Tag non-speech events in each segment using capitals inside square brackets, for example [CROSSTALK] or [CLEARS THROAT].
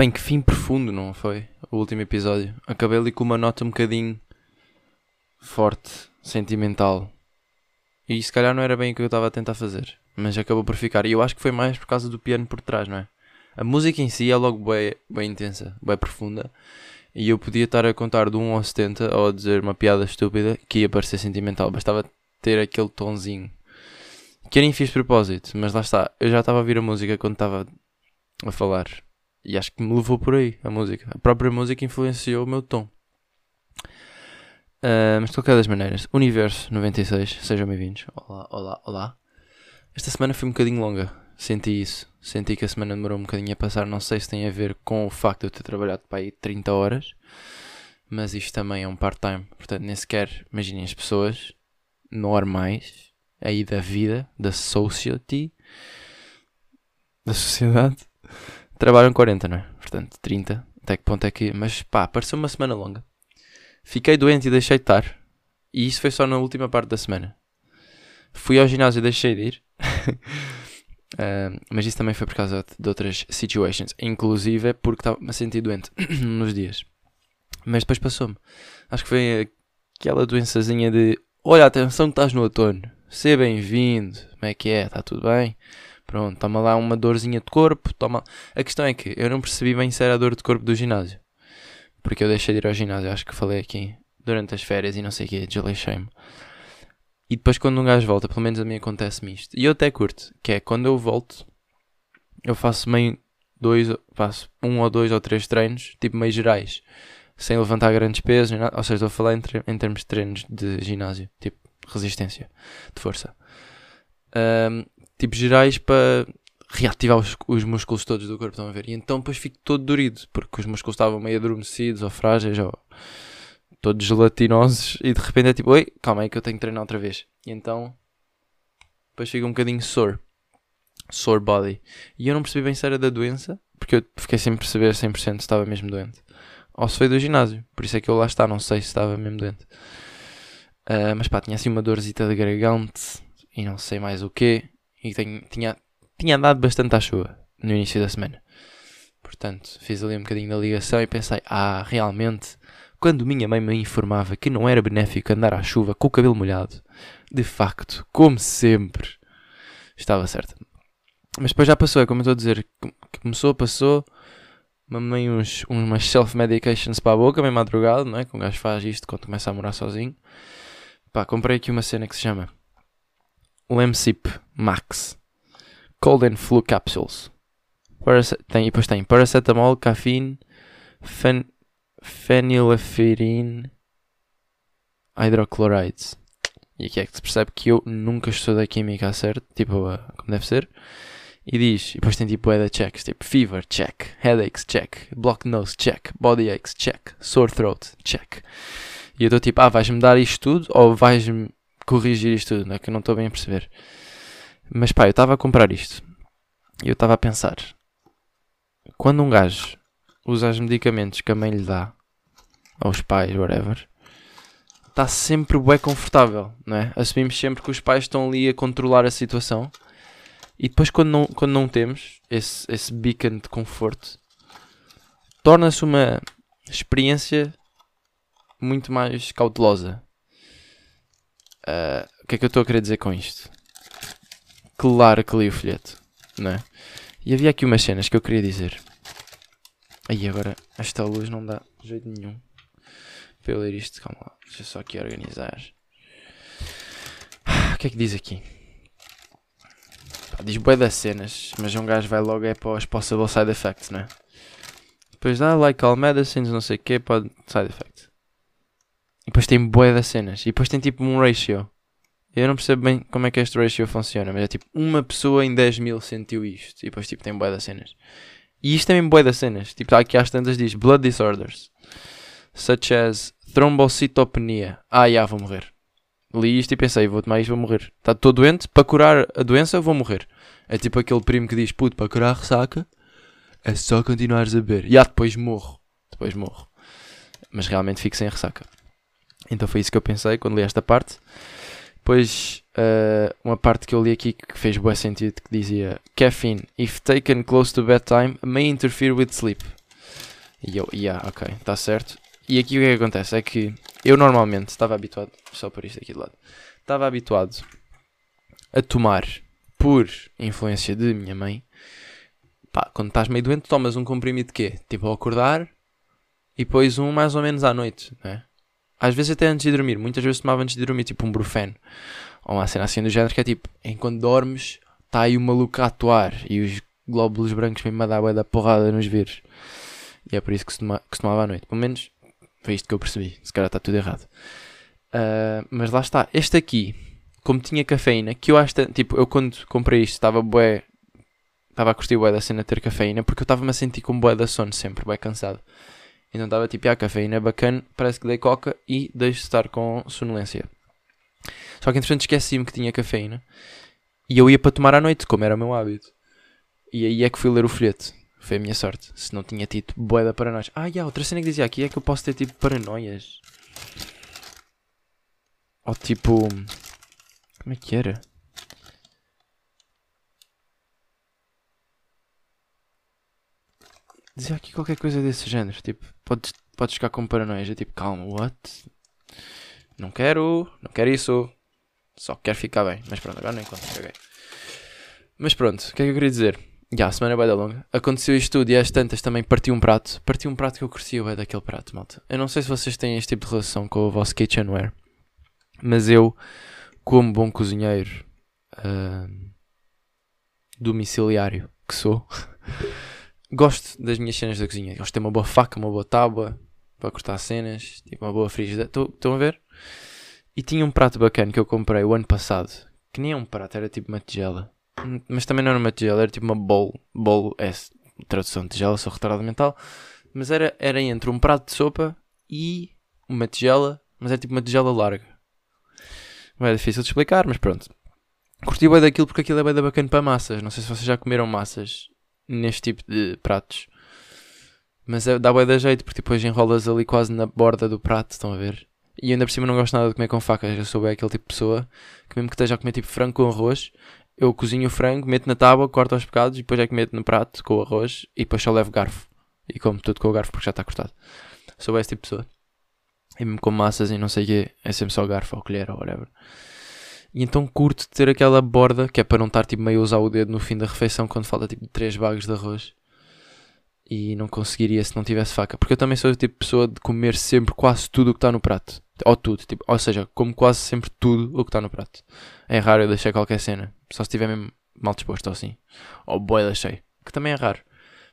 Bem, que fim profundo, não foi? O último episódio. Acabei ali com uma nota um bocadinho forte, sentimental. E se calhar não era bem o que eu estava a tentar fazer. Mas acabou por ficar. E eu acho que foi mais por causa do piano por trás, não é? A música em si é logo bem, bem intensa, bem profunda. E eu podia estar a contar de 1 ao 70 ou a dizer uma piada estúpida que ia parecer sentimental. Bastava ter aquele tonzinho. Que nem fiz propósito, mas lá está. Eu já estava a ouvir a música quando estava a falar. E acho que me levou por aí a música. A própria música influenciou o meu tom. Uh, mas de qualquer das maneiras, Universo 96, sejam bem-vindos. Olá, olá, olá. Esta semana foi um bocadinho longa. Senti isso. Senti que a semana demorou um bocadinho a passar. Não sei se tem a ver com o facto de eu ter trabalhado para aí 30 horas. Mas isto também é um part-time. Portanto, nem sequer imaginem as pessoas normais aí da vida, da society, da sociedade trabalham 40, não é? Portanto, 30. Até que ponto é que. Mas pá, pareceu uma semana longa. Fiquei doente e deixei de estar. E isso foi só na última parte da semana. Fui ao ginásio e deixei de ir. [LAUGHS] uh, mas isso também foi por causa de outras situations. Inclusive porque estava-me a sentir doente [CLEARS THROAT] nos dias. Mas depois passou-me. Acho que foi aquela doençazinha de olha, atenção que estás no outono. Seja bem-vindo. Como é que é? Está tudo bem? Pronto, toma lá uma dorzinha de corpo. Toma... A questão é que eu não percebi bem se era a dor de corpo do ginásio. Porque eu deixei de ir ao ginásio, acho que falei aqui, durante as férias e não sei o que, desleixei-me. E depois quando um gajo volta, pelo menos a mim acontece-me isto. E eu até curto, que é quando eu volto, eu faço meio dois, faço um ou dois ou três treinos, tipo meio gerais, sem levantar grandes pesos, ou seja, estou a falar em, em termos de treinos de ginásio, tipo resistência, de força. Um, tipo gerais para reativar os, os, músculos todos do corpo, estão a ver? E então depois fico todo dorido, porque os músculos estavam meio adormecidos ou frágeis ou todos gelatinosos e de repente é tipo, oi, calma aí que eu tenho que treinar outra vez. E então depois fico um bocadinho sore. Sore body. E eu não percebi bem se era da doença, porque eu fiquei sem perceber 100% se estava mesmo doente. Ou se foi do ginásio, por isso é que eu lá está, não sei se estava mesmo doente. Uh, mas pá, tinha assim uma dorzita de gargante e não sei mais o quê e tenho, tinha, tinha andado bastante à chuva no início da semana. Portanto, fiz ali um bocadinho da ligação e pensei: ah, realmente, quando minha mãe me informava que não era benéfico andar à chuva com o cabelo molhado, de facto, como sempre, estava certa. Mas depois já passou, é como eu estou a dizer: começou, passou. Mamei uns, umas self-medications para a boca, meio madrugada, não é? Que um gajo faz isto quando começa a morar sozinho. Pá, comprei aqui uma cena que se chama Lemsip Max Cold and Flu Capsules. tem, e depois tem paracetamol, caffeine, fen, fenilaferine, hydrochlorides. E aqui é que se percebe que eu nunca estudei química a certo, tipo, uh, como deve ser. E diz, e depois tem tipo head checks, tipo fever, check, headaches, check, blocked nose, check, body aches, check, sore throat, check. E eu estou tipo, ah, vais-me dar isto tudo ou vais-me corrigir isto tudo, não é que eu não estou bem a perceber. Mas pá, eu estava a comprar isto e eu estava a pensar: quando um gajo usa os medicamentos que a mãe lhe dá, aos pais, whatever, está sempre bem confortável, não é? Assumimos sempre que os pais estão ali a controlar a situação e depois, quando não, quando não temos esse, esse beacon de conforto, torna-se uma experiência muito mais cautelosa. Uh, o que é que eu estou a querer dizer com isto? Claro que li o folheto, não é? E havia aqui umas cenas que eu queria dizer. Aí agora, esta luz não dá jeito nenhum para eu ler isto. Calma lá, deixa só aqui organizar. O que é que diz aqui? Diz bué das cenas, mas um gajo vai logo é para os possible side effects, não é? Depois dá like all medicines, não sei o que, pode side effects. E depois tem bué das cenas. E depois tem tipo um ratio. Eu não percebo bem como é que este ratio funciona, mas é tipo uma pessoa em 10 mil sentiu isto. E depois tipo tem bué das cenas. E isto também bué das cenas. Tipo, aqui às tantas diz blood disorders. Such as thrombocytopenia. Ah, já, vou morrer. li isto e pensei, vou tomar isto, vou morrer. Está todo doente, para curar a doença, vou morrer. É tipo aquele primo que diz, puto, para curar a ressaca, é só continuares a beber. E ah, depois morro. Depois morro. Mas realmente fico sem ressaca. Então foi isso que eu pensei quando li esta parte. Depois, uh, uma parte que eu li aqui que fez bom sentido, que dizia Caffeine, if taken close to bedtime, may interfere with sleep. E eu, yeah, ok, está certo. E aqui o que, é que acontece? É que eu normalmente estava habituado, só por isto aqui de lado, estava habituado a tomar, por influência de minha mãe, pá, quando estás meio doente, tomas um comprimido de quê? Tipo ao acordar e depois um mais ou menos à noite, né? Às vezes até antes de dormir, muitas vezes tomava antes de dormir, tipo um brufeno ou uma cena assim do género, que é tipo, enquanto dormes, está aí o maluco a atuar e os glóbulos brancos mesmo a dar da porrada nos vírus. E é por isso que se, tomava à noite. Pelo menos foi isto que eu percebi. Se calhar está tudo errado. Uh, mas lá está. Este aqui, como tinha cafeína, que eu acho tipo, eu quando comprei isto estava bué. Estava a curtir bué da cena ter cafeína, porque eu estava-me a sentir com bué da sono sempre, bué cansado. Então estava tipo, ah, a cafeína é bacana, parece que dei coca e deixo de estar com sonolência. Só que entretanto esqueci-me que tinha cafeína e eu ia para tomar à noite, como era o meu hábito. E aí é que fui ler o folheto. Foi a minha sorte. Se não tinha tido boeda paranoias. Ah, e yeah, outra cena que dizia aqui é que eu posso ter tipo paranoias. Ou tipo. Como é que era? Dizia aqui qualquer coisa desse género. Tipo, podes, podes ficar com paranoias. É tipo, calma, what? Não quero, não quero isso. Só quero ficar bem. Mas pronto, agora nem conto, caguei. Mas pronto, o que é que eu queria dizer? Já, a semana é da longa. Aconteceu isto tudo e às tantas também parti um prato. Parti um prato que eu curtia bem daquele prato, malta. Eu não sei se vocês têm este tipo de relação com o vosso kitchenware. Mas eu, como bom cozinheiro uh, domiciliário que sou, [LAUGHS] gosto das minhas cenas da cozinha. Gosto de ter uma boa faca, uma boa tábua para cortar cenas, tipo uma boa frigideira. Estão a ver? E tinha um prato bacana que eu comprei o ano passado. Que nem é um prato, era tipo uma tigela mas também não era uma tigela, era tipo uma bowl. Bowl é tradução de tigela, sou retardado mental. Mas era, era entre um prato de sopa e uma tigela, mas é tipo uma tigela larga. Não é difícil de explicar, mas pronto. Curti bem daquilo porque aquilo é bem bacana para massas. Não sei se vocês já comeram massas neste tipo de pratos. Mas é, dá bem da jeito porque depois enrolas ali quase na borda do prato, estão a ver? E ainda por cima não gosto nada de comer com facas. Eu sou bem aquele tipo de pessoa que mesmo que esteja a comer tipo frango com arroz, eu cozinho o frango, meto na tábua, corto aos pecados e depois é que meto no prato com o arroz e depois só levo garfo. E como tudo com o garfo porque já está cortado. Sou esse tipo de pessoa. E mesmo com massas e não sei o quê, é sempre só garfo ou colher ou whatever. E então curto ter aquela borda, que é para não estar tipo, meio a usar o dedo no fim da refeição quando falta tipo 3 bagos de arroz. E não conseguiria se não tivesse faca. Porque eu também sou o tipo de pessoa de comer sempre quase tudo o que está no prato. Ou tudo, tipo, ou seja, como quase sempre tudo o que está no prato. É raro eu deixar qualquer cena. Só se estiver mesmo mal disposto ou assim. Ou boeda cheio. Que também é raro.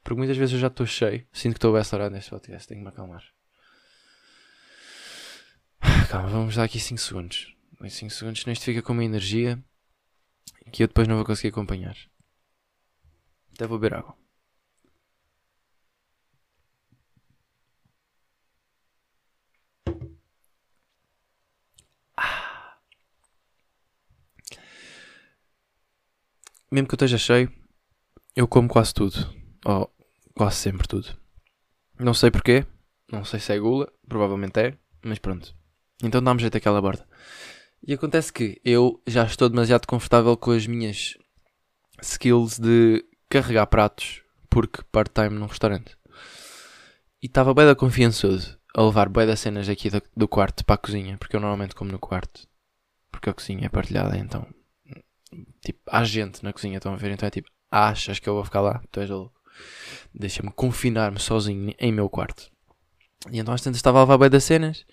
Porque muitas vezes eu já estou cheio. Sinto que estou bem acelerado neste podcast. Tenho que me acalmar. Calma, vamos dar aqui 5 segundos. 5 segundos, senão isto fica com uma energia que eu depois não vou conseguir acompanhar. Até vou beber água. Mesmo que eu esteja cheio, eu como quase tudo. Ou quase sempre tudo. Não sei porquê, não sei se é gula, provavelmente é, mas pronto. Então dá-me jeito aquela borda. E acontece que eu já estou demasiado confortável com as minhas skills de carregar pratos, porque part-time num restaurante. E estava bem da confiançudo a levar bem das cenas aqui do, do quarto para a cozinha, porque eu normalmente como no quarto, porque a cozinha é partilhada, então Tipo, há gente na cozinha, estão a ver? Então é tipo, achas que eu vou ficar lá? Tu és louco. Deixa-me confinar-me sozinho em meu quarto. E então às tantas estava a levar bem das cenas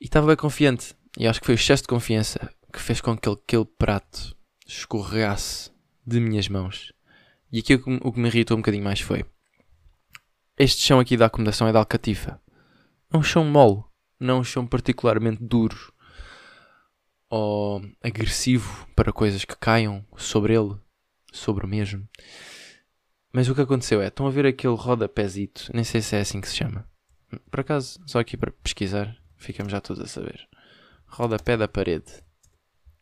e estava bem confiante. E acho que foi o excesso de confiança que fez com que aquele prato escorregasse de minhas mãos. E aqui o que me irritou um bocadinho mais foi: este chão aqui da acomodação é de alcatifa. É um chão mole, não é um chão particularmente duro ou agressivo para coisas que caiam sobre ele, sobre o mesmo. Mas o que aconteceu é, estão a ver aquele rodapézito, nem sei se é assim que se chama. Por acaso, só aqui para pesquisar, ficamos já todos a saber. Rodapé da parede.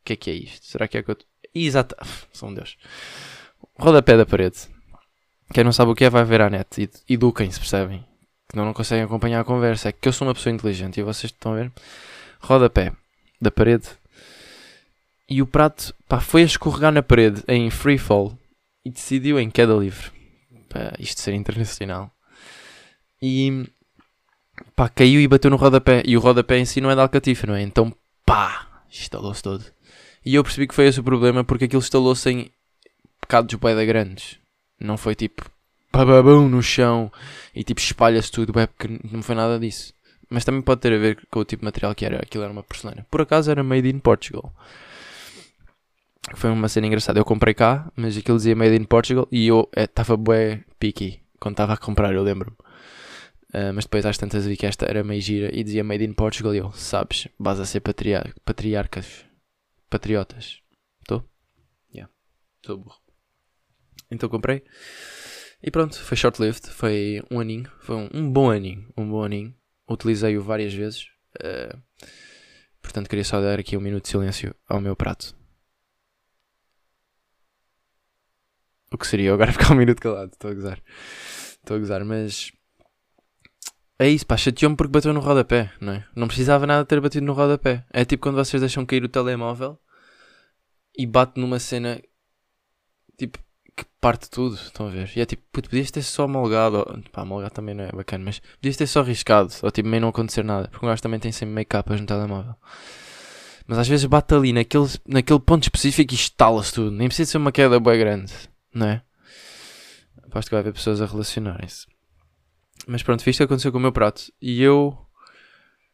O que é que é isto? Será que é que eu. Exato. [LAUGHS] São Deus. Rodapé da parede. Quem não sabe o que é, vai ver à net. Eduquem-se, percebem? Que não, não conseguem acompanhar a conversa. É que eu sou uma pessoa inteligente e vocês estão a ver? Rodapé da parede. E o prato pá, foi a escorregar na parede em free fall e decidiu em queda livre. Pá, isto ser internacional. E pá, caiu e bateu no rodapé. E o rodapé em si não é de alcatifa, não é? Então pá, instalou-se todo. E eu percebi que foi esse o problema porque aquilo instalou-se em pecados boeda grandes. Não foi tipo bababum no chão e tipo espalha-se tudo, é porque não foi nada disso. Mas também pode ter a ver com o tipo de material que era. Aquilo era uma porcelana. Por acaso era made in Portugal. Foi uma cena engraçada. Eu comprei cá, mas aquilo dizia made in Portugal e eu estava eh, bué picky quando estava a comprar, eu lembro-me. Uh, mas depois às tantas vi que esta era meio gira e dizia made in Portugal e eu, sabes, vas a ser patriar patriarcas, patriotas. Estou? Yeah, estou burro. Então comprei. E pronto, foi short-lived, foi um aninho, foi um, um, bom aninho, um bom aninho. Utilizei-o várias vezes. Uh, portanto, queria só dar aqui um minuto de silêncio ao meu prato. O que seria eu agora [LAUGHS] ficar um minuto calado, estou a gozar. Estou a gozar, mas é isso, pá, chateou-me porque bateu no rodapé, não é? Não precisava nada ter batido no rodapé. É tipo quando vocês deixam cair o telemóvel e bate numa cena tipo que parte tudo, estão a ver? E é tipo, puto, podias ter só molgado, ou, pá, molgado também não é bacana, mas podias ter só riscado, ou tipo, meio não acontecer nada, porque o gajo também tem sempre meio capas no telemóvel. Mas às vezes bate ali naquele, naquele ponto específico e estala-se tudo, nem precisa ser uma queda bem grande, não é? Aposto que vai haver pessoas a relacionarem-se. Mas pronto, isto aconteceu com o meu prato. E eu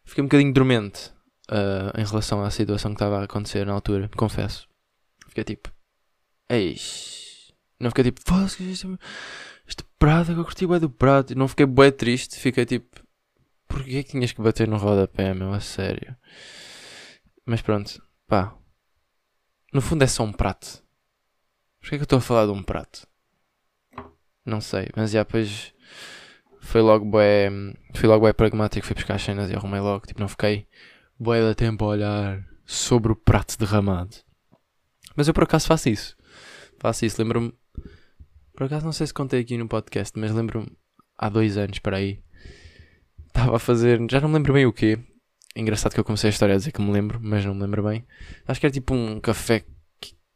fiquei um bocadinho dormente uh, em relação à situação que estava a acontecer na altura, confesso. Fiquei tipo, eis. Não fiquei tipo, foda-se, este, este prato, que eu curti bem do prato. Não fiquei bem triste, fiquei tipo, porquê que tinhas que bater no rodapé, meu, a sério. Mas pronto, pá. No fundo é só um prato. Porquê que eu estou a falar de um prato? Não sei, mas já depois foi logo bué, fui logo bué pragmático, fui buscar as cenas e arrumei logo, tipo, não fiquei bué da tempo a olhar sobre o prato derramado. Mas eu por acaso faço isso. Faço isso, lembro-me, por acaso não sei se contei aqui no podcast, mas lembro-me há dois anos para aí, estava a fazer, já não me lembro bem o quê. Engraçado que eu comecei a história a dizer que me lembro, mas não me lembro bem. Acho que era tipo um café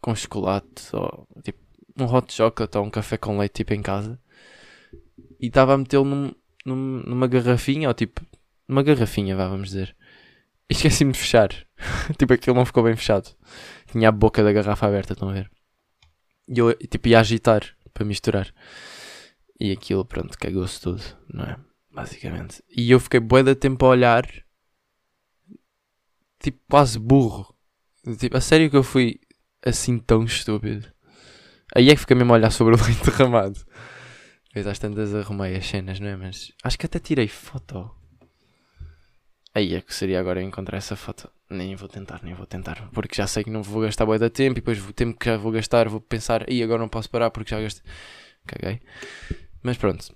com chocolate, ou tipo um hot chocolate ou um café com leite tipo em casa e estava a metê-lo num, num, numa garrafinha, ou tipo, numa garrafinha, vá, vamos dizer. E esqueci-me de fechar. [LAUGHS] tipo, aquilo não ficou bem fechado. Tinha a boca da garrafa aberta, estão a ver? E eu, tipo, ia agitar para misturar. E aquilo, pronto, cagou-se tudo, não é? Basicamente. E eu fiquei bué de tempo a olhar, tipo, quase burro. Tipo, a sério que eu fui assim tão estúpido. Aí é que fiquei mesmo a olhar sobre o [LAUGHS] leite derramado. Depois às tantas arrumei as cenas, não é? Mas acho que até tirei foto. Aí é que seria agora encontrar essa foto. Nem vou tentar, nem vou tentar. Porque já sei que não vou gastar boa da tempo e depois o tempo que já vou gastar vou pensar, e agora não posso parar porque já gastei. Caguei. Mas pronto.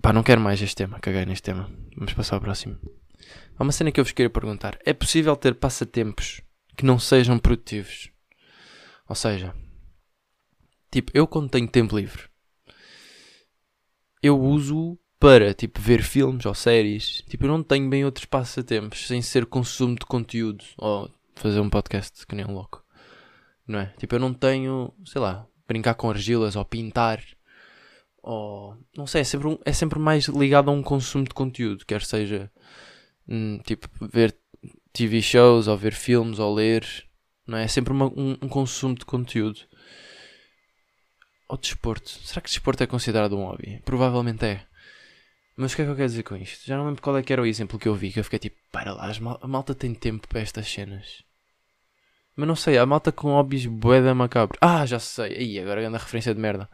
Pá, não quero mais este tema. Caguei neste tema. Vamos passar ao próximo. Há uma cena que eu vos queria perguntar. É possível ter passatempos que não sejam produtivos? Ou seja, tipo, eu quando tenho tempo livre eu uso para, tipo, ver filmes ou séries. Tipo, eu não tenho bem outros passatempos sem ser consumo de conteúdo ou fazer um podcast que nem um louco. Não é? Tipo, eu não tenho, sei lá, brincar com argilas ou pintar. Ou, não sei, é sempre, um, é sempre mais ligado a um consumo de conteúdo. Quer seja, hum, tipo, ver TV shows ou ver filmes ou ler. Não é? É sempre uma, um, um consumo de conteúdo ao desporto. Será que desporto é considerado um hobby? Provavelmente é. Mas o que é que eu quero dizer com isto? Já não lembro qual é que era o exemplo que eu vi, que eu fiquei tipo, para lá, a malta tem tempo para estas cenas. Mas não sei, a malta com hobbies boeda macabro. Ah, já sei. Aí, agora anda a referência de merda.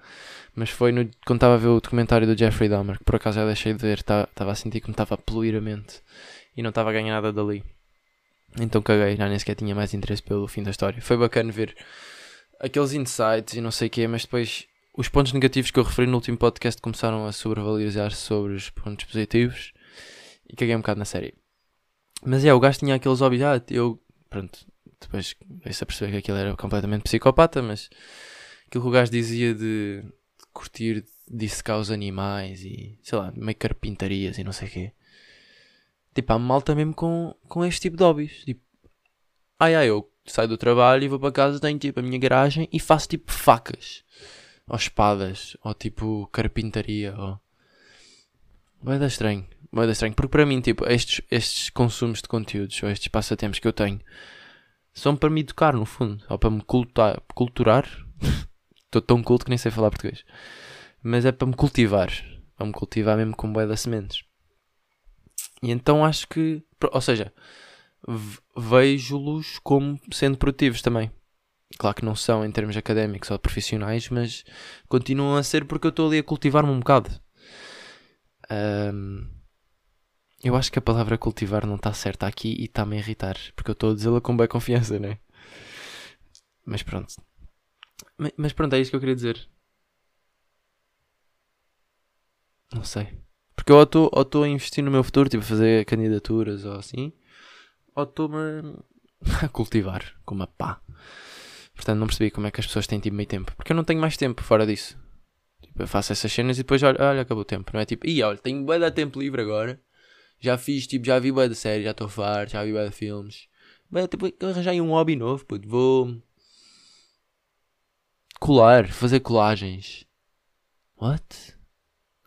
Mas foi no, quando estava a ver o documentário do Jeffrey Dahmer, que por acaso já deixei de ver, estava tá, a sentir que me estava a poluir a mente. E não estava a ganhar nada dali. Então caguei, já nem sequer tinha mais interesse pelo fim da história. Foi bacana ver aqueles insights e não sei o quê, mas depois os pontos negativos que eu referi no último podcast começaram a sobrevalorizar sobre os pontos positivos e caguei um bocado na série. Mas é, o gajo tinha aqueles hobbies. Ah, eu. Pronto, depois veio-se a perceber que aquilo era completamente psicopata, mas aquilo que o gajo dizia de, curtir dissecar os animais e sei lá, meio carpintarias e não sei o quê. Tipo, há malta mesmo com, com este tipo de hobbies. Tipo, ai ai, eu saio do trabalho e vou para casa, tenho tipo a minha garagem e faço tipo facas, ou espadas, ou tipo carpintaria, ou. Vai dar estranho, vai dar estranho, porque para mim, tipo, estes, estes consumos de conteúdos, ou estes passatempos que eu tenho, são para me educar, no fundo, ou para me cultuar. culturar. [LAUGHS] Estou tão culto que nem sei falar português. Mas é para me cultivar, para me cultivar mesmo com boia de sementes. E então acho que, ou seja, vejo-los como sendo produtivos também. Claro que não são em termos académicos ou profissionais, mas continuam a ser porque eu estou ali a cultivar-me um bocado. Um, eu acho que a palavra cultivar não está certa aqui e está-me a irritar, porque eu estou a dizê-la com bem confiança, né? Mas pronto. Mas pronto, é isso que eu queria dizer. Não sei. Porque eu ou estou a investir no meu futuro, tipo a fazer candidaturas ou assim, ou estou-me [LAUGHS] a cultivar com uma pá. Portanto, não percebi como é que as pessoas têm tipo meio tempo. Porque eu não tenho mais tempo fora disso. Tipo, eu faço essas cenas e depois olha, olha acabou o tempo. Não é tipo, e olha, tenho bem de tempo livre agora. Já fiz, tipo, já vi bem de série, já estou farto, já vi bem de filmes. Bem, tipo, arranjei um hobby novo, puto. Vou colar, fazer colagens. What?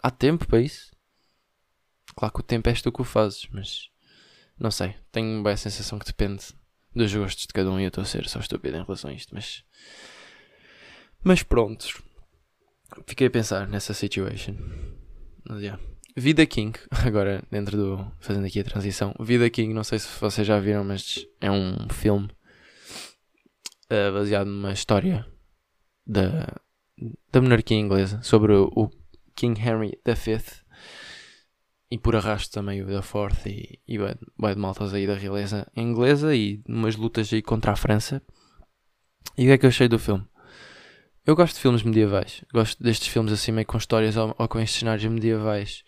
Há tempo para isso? Claro que o tempo és tu que o fazes, mas não sei. Tenho bem a sensação que depende dos gostos de cada um e eu estou a ser só estúpido em relação a isto, mas. Mas pronto. Fiquei a pensar nessa situation. Mas, yeah. Vida King, [LAUGHS] agora dentro do. fazendo aqui a transição. Vida King, não sei se vocês já viram, mas é um filme uh, baseado numa história da, da monarquia inglesa sobre o King Henry V e por arrasto também o da Forth e, e vai de maltas aí da realeza inglesa e umas lutas aí contra a França. E o que é que eu achei do filme? Eu gosto de filmes medievais, gosto destes filmes assim meio com histórias ou, ou com cenários medievais.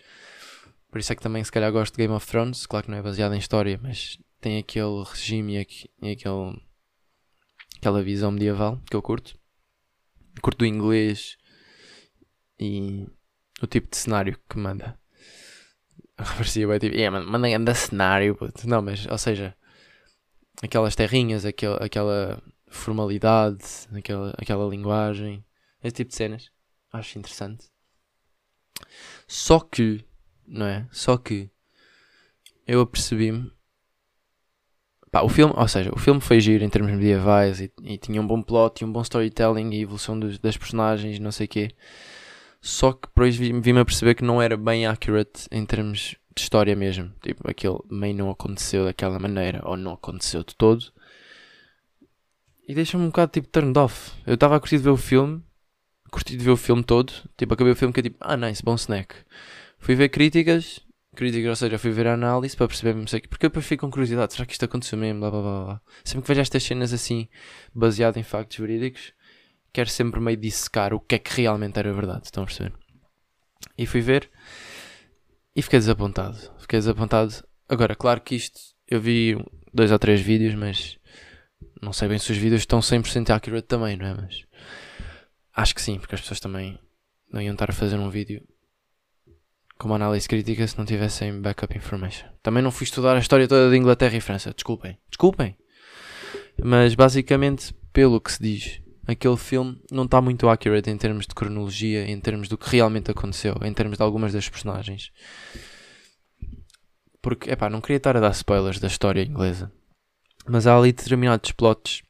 Por isso é que também se calhar gosto de Game of Thrones, claro que não é baseado em história, mas tem aquele regime e, aquele, aquela visão medieval que eu curto. Curto do inglês e o tipo de cenário que manda. [LAUGHS] Parecia bem tipo, yeah, mandem anda cenário, puto. Não, mas, ou seja, aquelas terrinhas, aquel, aquela formalidade, aquela, aquela linguagem, esse tipo de cenas. Acho interessante. Só que, não é? Só que eu apercebi-me. Pá, o filme, ou seja, o filme foi giro em termos medievais e, e tinha um bom plot e um bom storytelling e evolução dos, das personagens, não sei o quê. Só que depois vi-me a perceber que não era bem accurate em termos de história mesmo. Tipo, aquele meio não aconteceu daquela maneira, ou não aconteceu de todo. E deixa-me um bocado tipo turned off. Eu estava a curtir de ver o filme, curti de ver o filme todo. Tipo, acabei o filme que é tipo, ah, nice, bom snack. Fui ver críticas, críticas, ou seja, fui ver a análise para perceber, não sei, porque eu depois fico com curiosidade, será que isto aconteceu mesmo? Blá, blá, blá, blá. Sempre que vejo estas cenas assim, baseado em factos verídicos, quero sempre meio dissecar o que é que realmente era verdade. Estão a perceber? E fui ver e fiquei desapontado. Fiquei desapontado. Agora, claro que isto eu vi dois ou três vídeos, mas não sei bem se os vídeos estão 100% accurate também, não é? Mas acho que sim, porque as pessoas também não iam estar a fazer um vídeo com uma análise crítica se não tivessem backup information. Também não fui estudar a história toda de Inglaterra e França, desculpem, desculpem. Mas basicamente, pelo que se diz, aquele filme não está muito accurate em termos de cronologia, em termos do que realmente aconteceu, em termos de algumas das personagens. Porque, epá, não queria estar a dar spoilers da história inglesa, mas há ali determinados plots,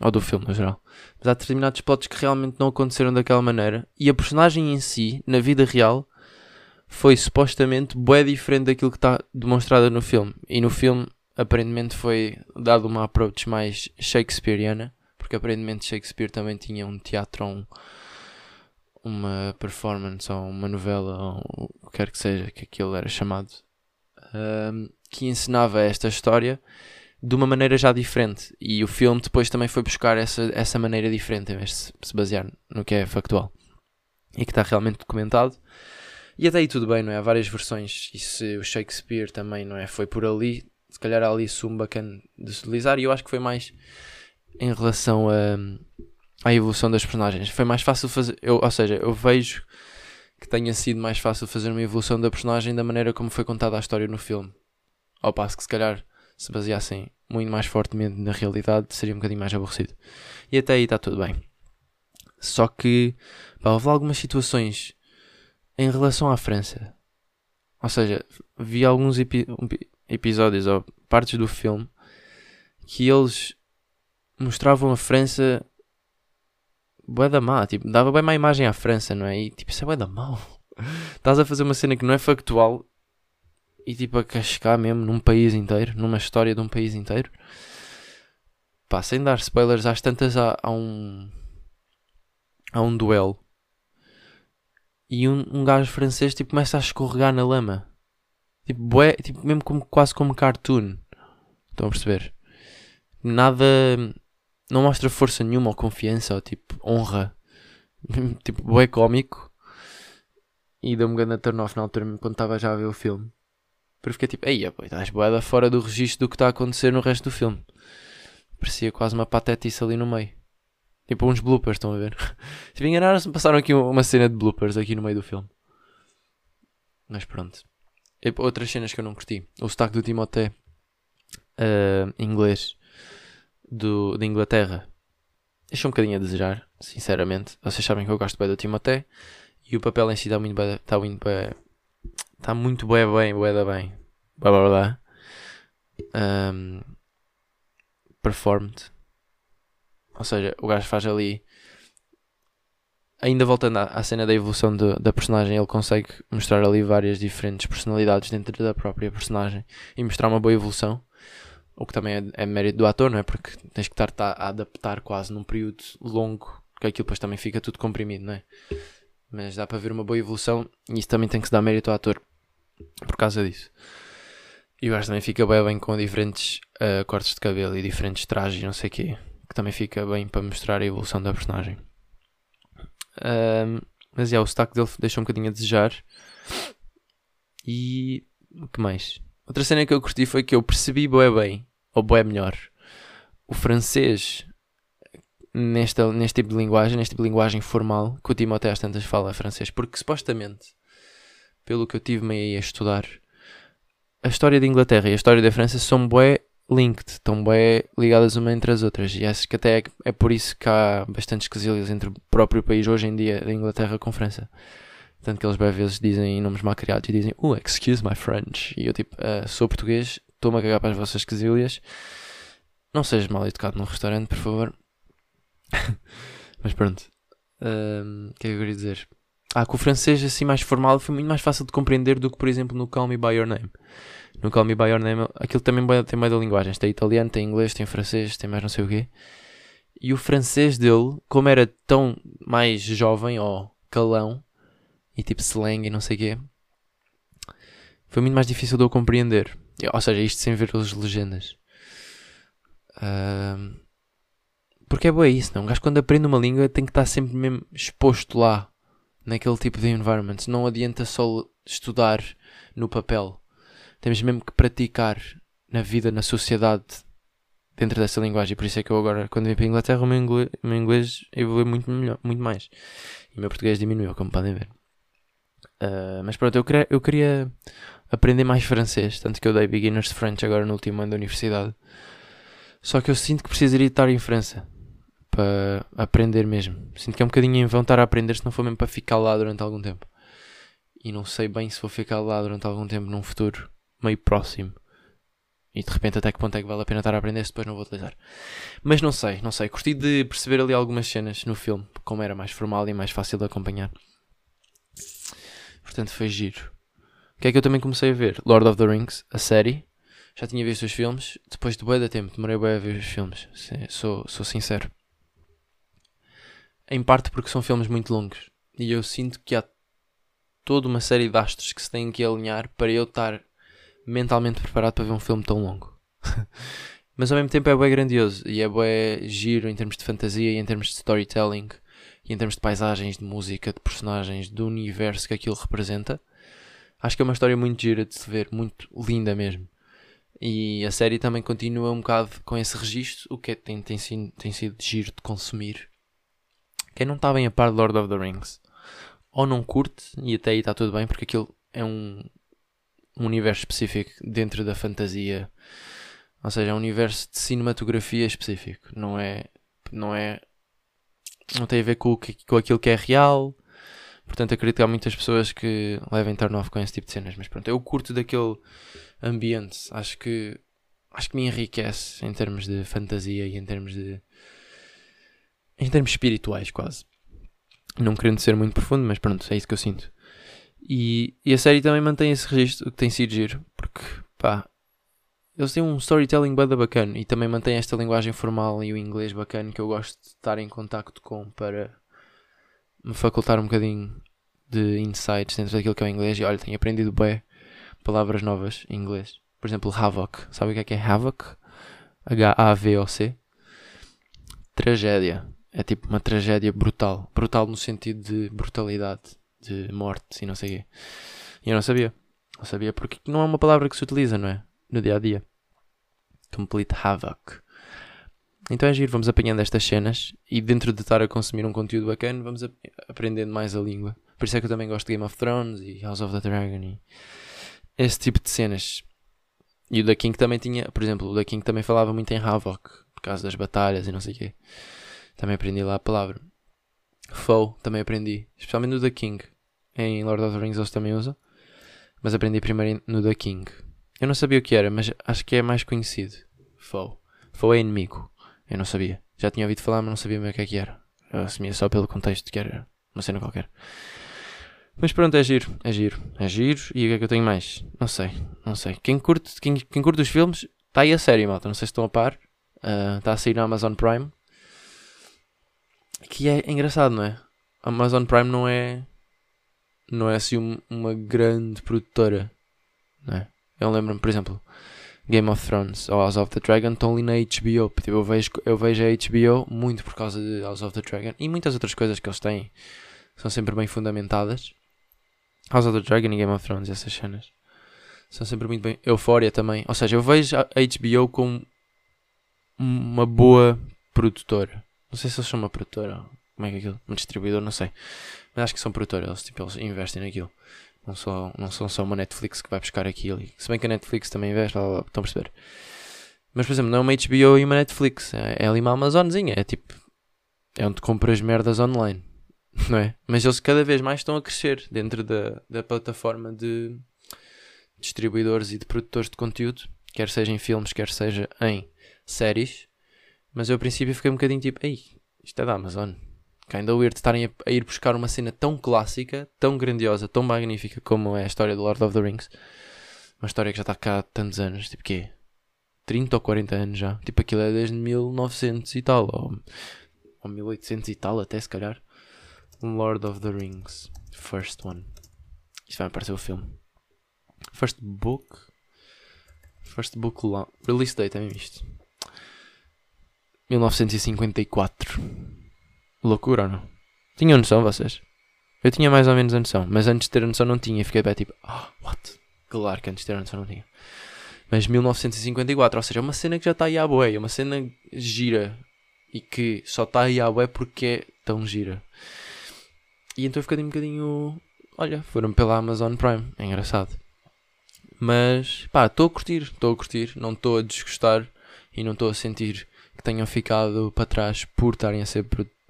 ou do filme no geral, mas há determinados plots que realmente não aconteceram daquela maneira, e a personagem em si, na vida real, foi supostamente bué diferente daquilo que está demonstrado no filme. E no filme, aparentemente, foi dado uma approach mais shakespeariana porque aparentemente Shakespeare também tinha um teatro, um, uma performance ou uma novela, ou o que quer que seja que aquilo era chamado, um, que ensinava esta história de uma maneira já diferente. E o filme depois também foi buscar essa, essa maneira diferente, em vez de se basear no que é factual e que está realmente documentado. E até aí tudo bem, não é? Há várias versões. E se o Shakespeare também, não é? Foi por ali, se calhar ali sumo bacana de se utilizar e eu acho que foi mais em relação a, à evolução das personagens. Foi mais fácil fazer, eu, ou seja, eu vejo que tenha sido mais fácil fazer uma evolução da personagem da maneira como foi contada a história no filme. Ao passo que se calhar se baseassem muito mais fortemente na realidade seria um bocadinho mais aborrecido. E até aí está tudo bem. Só que pá, houve algumas situações em relação à França. Ou seja, vi alguns epi episódios ou partes do filme que eles mostravam a França bué da má, tipo, dava bem má imagem à França, não é? E tipo, isso é bué da mal. [LAUGHS] Estás a fazer uma cena que não é factual e tipo a cascar mesmo num país inteiro, numa história de um país inteiro. Pá, sem dar spoilers, às tantas há, há um. Há um duelo. E um, um gajo francês tipo, começa a escorregar na lama. Tipo, bué, tipo mesmo como, quase como cartoon. Estão a perceber? Nada. Não mostra força nenhuma ou confiança ou tipo honra. [LAUGHS] tipo, bué cómico. E deu-me um grande turn off na altura quando estava já a ver o filme. Porque fiquei tipo, ei, estás boeda fora do registro do que está a acontecer no resto do filme. Parecia quase uma patetice ali no meio. Tipo uns bloopers, estão a ver? [LAUGHS] Se me enganaram-se, passaram aqui uma cena de bloopers aqui no meio do filme. Mas pronto. E outras cenas que eu não curti. O sotaque do Timothée uh, inglês do, de Inglaterra. Deixa um bocadinho a desejar, sinceramente. Vocês sabem que eu gosto bem do Timothée. E o papel em si está muito bem, está muito bem, Está muito bem, bué da bem. Blá blá blá. Um, performed. Ou seja, o gajo faz ali. Ainda voltando à, à cena da evolução de, da personagem, ele consegue mostrar ali várias diferentes personalidades dentro da própria personagem e mostrar uma boa evolução. O que também é, é mérito do ator, não é? Porque tens que estar a adaptar quase num período longo, que aquilo depois também fica tudo comprimido, não é? Mas dá para ver uma boa evolução e isso também tem que se dar mérito ao ator por causa disso. E o gajo também fica bem, bem com diferentes uh, cortes de cabelo e diferentes trajes e não sei o quê. Que também fica bem para mostrar a evolução da personagem. Um, mas é, o sotaque dele deixa um bocadinho a desejar. E o que mais? Outra cena que eu curti foi que eu percebi bué bem, ou bué melhor, o francês nesta, neste tipo de linguagem, neste tipo de linguagem formal, que o Timothée às tantas fala francês, porque supostamente pelo que eu tive meio a estudar, a história da Inglaterra e a história da França são bué linked, estão bué ligadas uma entre as outras. E acho que até é, é por isso que há bastantes quesilhas entre o próprio país hoje em dia da Inglaterra com França. Tanto que eles bem vezes dizem nomes mal criados e dizem, oh, excuse my French. E eu tipo, uh, sou português, estou-me a cagar para as vossas quesilhas. Não sejas mal educado num restaurante, por favor. [LAUGHS] Mas pronto. O que é que eu queria dizer? Ah, com o francês assim mais formal foi muito mais fácil de compreender do que, por exemplo, no Call Me By Your Name. No Call Me By Your Name, aquilo também tem meio de linguagens. Tem italiano, tem inglês, tem francês, tem mais não sei o quê. E o francês dele, como era tão mais jovem, ou calão, e tipo slang e não sei o quê, foi muito mais difícil de eu compreender. Ou seja, isto sem ver as legendas. Porque é boa isso, não? Um gajo quando aprende uma língua tem que estar sempre mesmo exposto lá naquele tipo de environment. Não adianta só estudar no papel. Temos mesmo que praticar na vida, na sociedade, dentro dessa linguagem. Por isso é que eu agora, quando vim para a Inglaterra, o meu inglês, meu inglês evoluiu muito, melhor, muito mais. E o meu português diminuiu, como podem ver. Uh, mas pronto, eu queria, eu queria aprender mais francês. Tanto que eu dei Beginners French agora no último ano da universidade. Só que eu sinto que precisaria estar em França para aprender mesmo. Sinto que é um bocadinho em vão estar a aprender se não for mesmo para ficar lá durante algum tempo. E não sei bem se vou ficar lá durante algum tempo num futuro meio próximo. E de repente até que ponto é que vale a pena estar a aprender se depois não vou utilizar. Mas não sei, não sei. Curti de perceber ali algumas cenas no filme, como era mais formal e mais fácil de acompanhar. Portanto foi giro. O que é que eu também comecei a ver? Lord of the Rings, a série. Já tinha visto os filmes. Depois de bué da tempo, demorei bué a ver os filmes. Sou, sou sincero. Em parte porque são filmes muito longos. E eu sinto que há toda uma série de astros que se têm que alinhar para eu estar mentalmente preparado para ver um filme tão longo. [LAUGHS] Mas ao mesmo tempo é bem grandioso e é bem giro em termos de fantasia e em termos de storytelling e em termos de paisagens, de música, de personagens, do universo que aquilo representa. Acho que é uma história muito gira de se ver, muito linda mesmo. E a série também continua um bocado com esse registro, o que é, tem, tem, sido, tem sido giro de consumir. Quem não está bem a par de Lord of the Rings, ou não curte, e até aí está tudo bem, porque aquilo é um, um universo específico dentro da fantasia. Ou seja, é um universo de cinematografia específico. Não é. Não é. Não tem a ver com, com aquilo que é real. Portanto, acredito que há muitas pessoas que levem turn off com esse tipo de cenas. Mas pronto, eu curto daquele ambiente. Acho que. Acho que me enriquece em termos de fantasia e em termos de. Em termos espirituais, quase. Não querendo ser muito profundo, mas pronto, é isso que eu sinto. E, e a série também mantém esse registro, o que tem sido giro, porque pá, eles têm um storytelling bada bacana e também mantém esta linguagem formal e o inglês bacana que eu gosto de estar em contacto com para me facultar um bocadinho de insights dentro daquilo que é o inglês. E olha, tenho aprendido bem palavras novas em inglês. Por exemplo, havoc. Sabe o que é que é havoc? H-A-V-O-C. Tragédia. É tipo uma tragédia brutal. Brutal no sentido de brutalidade de morte e não sei o quê. E eu não sabia. Não sabia porque não é uma palavra que se utiliza, não é? No dia a dia. Complete havoc. Então é giro, vamos apanhando estas cenas e dentro de estar a consumir um conteúdo bacana, vamos aprendendo mais a língua. Por isso é que eu também gosto de Game of Thrones e House of the Dragon e esse tipo de cenas. E o da King também tinha, por exemplo, o da King também falava muito em Havoc, por causa das batalhas e não sei o quê. Também aprendi lá a palavra. Foe também aprendi, especialmente no The King. Em Lord of the Rings eles também usam. Mas aprendi primeiro no The King. Eu não sabia o que era, mas acho que é mais conhecido. Foe. Foe é inimigo. Eu não sabia. Já tinha ouvido falar, mas não sabia bem o que é que era. Eu assumia só pelo contexto que era uma cena qualquer. Mas pronto, é giro, é giro, é giro. E o que é que eu tenho mais? Não sei, não sei. Quem curte, quem, quem curte os filmes, está aí a série, malta. Não sei se estão a par. Está uh, a sair na Amazon Prime. Que é engraçado, não é? A Amazon Prime não é não é assim um, uma grande produtora. Não é? Eu lembro-me, por exemplo, Game of Thrones ou House of the Dragon estão ali na HBO. Tipo, eu, vejo, eu vejo a HBO muito por causa de House of the Dragon e muitas outras coisas que eles têm são sempre bem fundamentadas. House of the Dragon e Game of Thrones, essas cenas são sempre muito bem. Euphoria também. Ou seja, eu vejo a HBO como uma boa produtora. Não sei se eles são uma produtora. Como é que é aquilo? Um distribuidor, não sei. Mas acho que são produtores, eles, tipo, eles investem naquilo. Não, só, não são só uma Netflix que vai buscar aquilo. Se bem que a Netflix também investe, estão a perceber. Mas, por exemplo, não é uma HBO e uma Netflix. É, é ali uma Amazonzinha. É tipo. É onde compras merdas online. [LAUGHS] Não é? Mas eles cada vez mais estão a crescer dentro da, da plataforma de distribuidores e de produtores de conteúdo. Quer seja em filmes, quer seja em séries. Mas eu, a princípio, fiquei um bocadinho tipo: Ei, isto é da Amazon Kinda weird estarem a, a, ir buscar uma cena tão clássica, tão grandiosa, tão magnífica como é a história do Lord of the Rings. Uma história que já está cá há tantos anos, tipo quê? 30 ou 40 anos já. Tipo aquilo é desde 1900 e tal, ou, ou 1800 e tal até se calhar. Lord of the Rings, first one. Isto vai aparecer o filme. First book. First book long. Release date é mesmo isto. 1954. Loucura ou não? Tinham noção vocês? Eu tinha mais ou menos a noção, mas antes de ter a noção não tinha. Fiquei bem tipo, ah, oh, what? Claro que antes de ter a noção não tinha. Mas 1954, ou seja, é uma cena que já está aí à boé, é uma cena gira e que só está aí à boé porque é tão gira. E então eu fiquei um bocadinho. Olha, foram pela Amazon Prime, é engraçado. Mas pá, estou a curtir, estou a curtir, não estou a desgostar e não estou a sentir que tenham ficado para trás por estarem a ser produzidos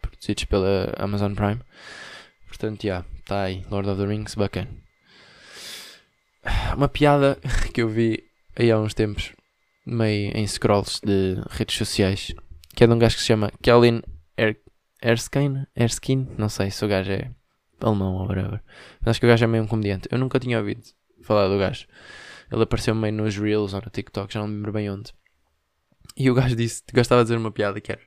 pela Amazon Prime. Portanto, já, yeah, está aí, Lord of the Rings, bacana. Uma piada [LAUGHS] que eu vi aí há uns tempos, meio em scrolls de redes sociais, que é de um gajo que se chama Kellen er Erskine? Erskine? Não sei se o gajo é alemão ou whatever. Mas acho que o gajo é meio um comediante. Eu nunca tinha ouvido falar do gajo. Ele apareceu meio nos Reels ou no TikTok, já não me lembro bem onde. E o gajo disse, gostava de dizer uma piada que era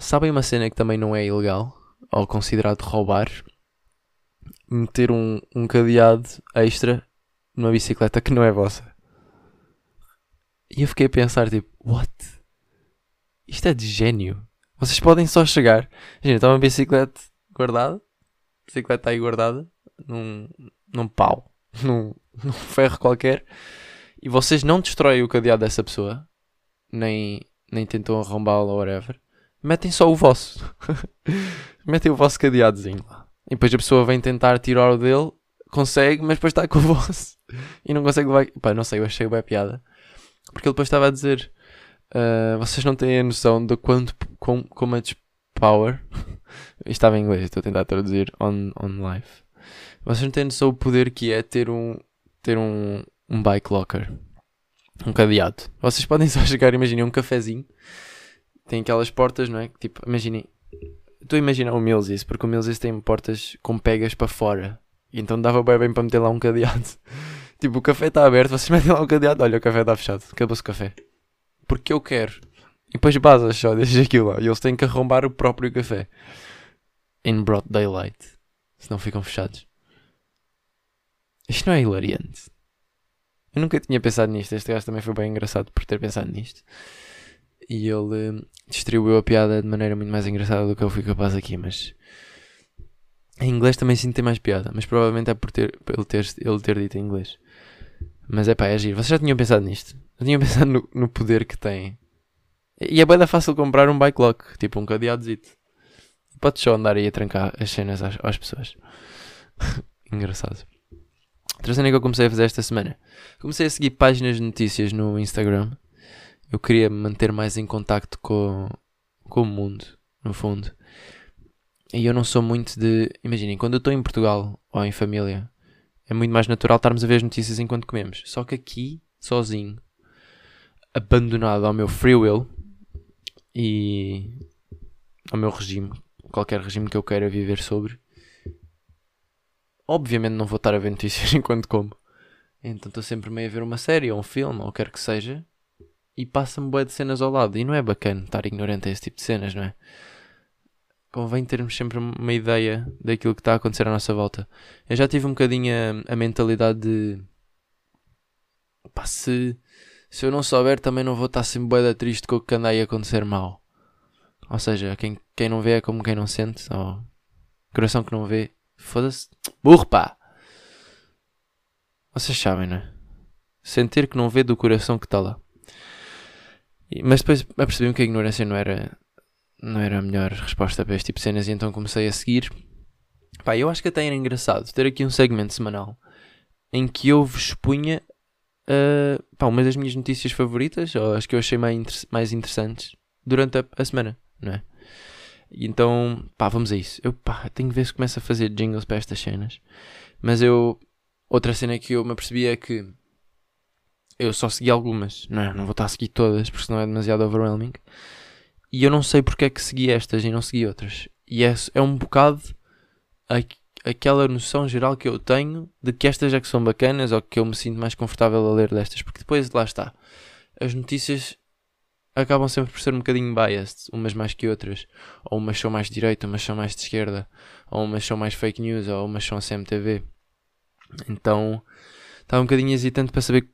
Sabem uma cena que também não é ilegal, ou considerado roubar? Meter um, um cadeado extra numa bicicleta que não é vossa. E eu fiquei a pensar, tipo, what? Isto é de gênio. Vocês podem só chegar. Gente, está uma bicicleta guardada. A bicicleta está aí guardada. Num, num pau. [LAUGHS] Num, num ferro qualquer. e vocês não destroem o cadeado dessa pessoa, nem, nem tentam arrombá-lo ou whatever, metem só o vosso. [LAUGHS] metem o vosso cadeadozinho lá. E depois a pessoa vem tentar tirar o dele, consegue, mas depois está com o vosso. [LAUGHS] E não consegue levar. Pá, não sei, eu achei bem piada. Porque ele depois estava a dizer: uh, vocês não têm a noção de quanto, com, com much power. Isto [LAUGHS] estava em inglês, estou a tentar traduzir on, on live. Vocês não têm noção do poder que é ter um, ter um, um bike locker. Um cadeado. Vocês podem só chegar, imaginem um cafezinho. Tem aquelas portas, não é? Tipo, imaginem. Estou a imaginar o Mills porque o Mills tem portas com pegas para fora. E então dava bem, bem para meter lá um cadeado. [LAUGHS] tipo, o café está aberto, vocês [LAUGHS] metem lá um cadeado. Olha, o café está fechado. Acabou-se o café. Porque eu quero. E depois basas só, [LAUGHS] deixas aquilo lá. E eles têm que arrombar o próprio café. In broad daylight. Senão ficam fechados. Isto não é hilariante. Eu nunca tinha pensado nisto. Este gajo também foi bem engraçado por ter pensado nisto. E ele uh, distribuiu a piada de maneira muito mais engraçada do que eu fui capaz aqui, mas. Em inglês também sinto ter mais piada, mas provavelmente é por, ter, por ele, ter, ele ter dito em inglês. Mas é pá, é giro. Vocês já tinham pensado nisto? Já tinham [LAUGHS] pensado no, no poder que tem. E é bem fácil comprar um bike lock, tipo um cadeadozito. Podes só andar aí a trancar as cenas às, às pessoas. [LAUGHS] Engraçado. Outra cena que eu comecei a fazer esta semana. Comecei a seguir páginas de notícias no Instagram. Eu queria me manter mais em contacto com, com o mundo, no fundo. E eu não sou muito de. Imaginem, quando eu estou em Portugal ou em família, é muito mais natural estarmos a ver as notícias enquanto comemos. Só que aqui, sozinho, abandonado ao meu free will e ao meu regime, qualquer regime que eu queira viver sobre, obviamente não vou estar a ver notícias [LAUGHS] enquanto como. Então estou sempre meio a ver uma série ou um filme ou o que quer que seja e passa-me boé de cenas ao lado. E não é bacana estar ignorante a esse tipo de cenas, não é? Convém termos sempre uma ideia daquilo que está a acontecer à nossa volta. Eu já tive um bocadinho a, a mentalidade de. Pá, se, se eu não souber, também não vou estar sempre boeda triste com o que anda aí a acontecer mal. Ou seja, quem, quem não vê é como quem não sente. Ou coração que não vê Foda-se. Burro, pá. Vocês sabem, não é? Sentir que não vê do coração que está lá. Mas depois apercebi-me que a ignorância não era, não era a melhor resposta para este tipo de cenas e então comecei a seguir. Pá, eu acho que até era engraçado ter aqui um segmento semanal em que eu vos expunha uh, pá, uma das minhas notícias favoritas, ou as que eu achei mais, mais interessantes durante a, a semana, não é? E então, pá, vamos a isso. Eu, pá, tenho que ver se começo a fazer jingles para estas cenas. Mas eu. Outra cena que eu me apercebi é que. Eu só segui algumas. Não, é? não vou estar a seguir todas, porque senão é demasiado overwhelming. E eu não sei porque é que segui estas e não segui outras. E é, é um bocado a, aquela noção geral que eu tenho de que estas é que são bacanas ou que eu me sinto mais confortável a ler destas. Porque depois, lá está. As notícias acabam sempre por ser um bocadinho biased, umas mais que outras. Ou umas são mais de direita, umas são mais de esquerda, ou umas são mais fake news, ou umas são CMTV. Então estava um bocadinho hesitante para saber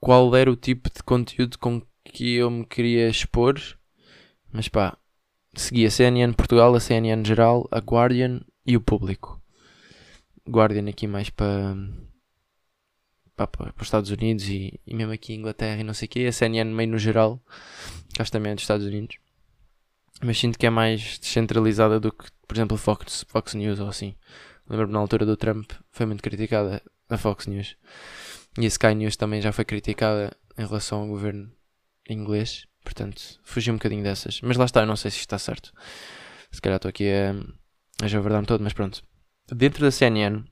qual era o tipo de conteúdo com que eu me queria expor. Mas pá, segui a CNN Portugal, a CNN geral, a Guardian e o público. Guardian aqui mais para para, para os Estados Unidos e, e mesmo aqui Inglaterra e não sei o quê, a CNN meio no geral, acho também dos Estados Unidos, mas sinto que é mais descentralizada do que, por exemplo, Fox, Fox News ou assim. Lembro-me na altura do Trump foi muito criticada a Fox News e a Sky News também já foi criticada em relação ao governo inglês, portanto fugi um bocadinho dessas. Mas lá está, eu não sei se está certo. Se calhar estou aqui a, a javardar-me todo, mas pronto. Dentro da CNN,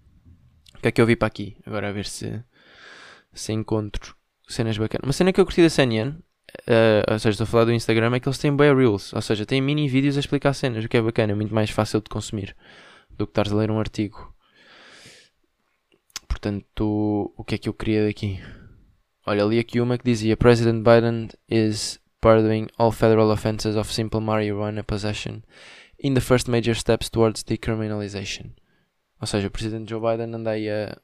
o que é que eu vi para aqui? Agora a ver se se encontro cenas bacanas. Uma cena que eu curti da CNN, uh, ou seja, estou a falar do Instagram, é que eles têm bem Reels, ou seja, têm mini vídeos a explicar cenas, o que é bacana, é muito mais fácil de consumir do que estares a ler um artigo. Portanto, o que é que eu queria daqui? Olha, li aqui uma que dizia President Biden is pardoning all federal offenses of simple marijuana possession in the first major steps towards decriminalization. Ou seja, o Presidente Joe Biden anda aí a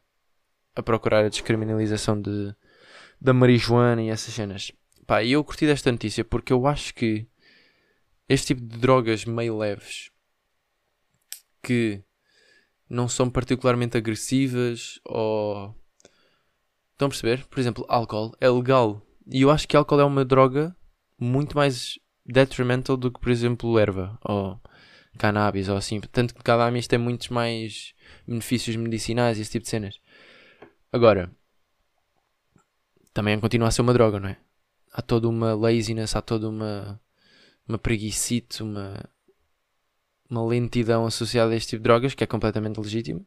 a procurar a descriminalização de, da marijuana e essas cenas. Pá, e eu curti desta notícia porque eu acho que este tipo de drogas meio leves que não são particularmente agressivas ou Estão a perceber? Por exemplo, álcool é legal. E eu acho que álcool é uma droga muito mais detrimental do que, por exemplo, erva ou cannabis ou assim. Tanto que cannabis tem muitos mais benefícios medicinais e esse tipo de cenas. Agora, também continua a ser uma droga, não é? Há toda uma laziness, há toda uma, uma preguicite, uma, uma lentidão associada a este tipo de drogas que é completamente legítimo.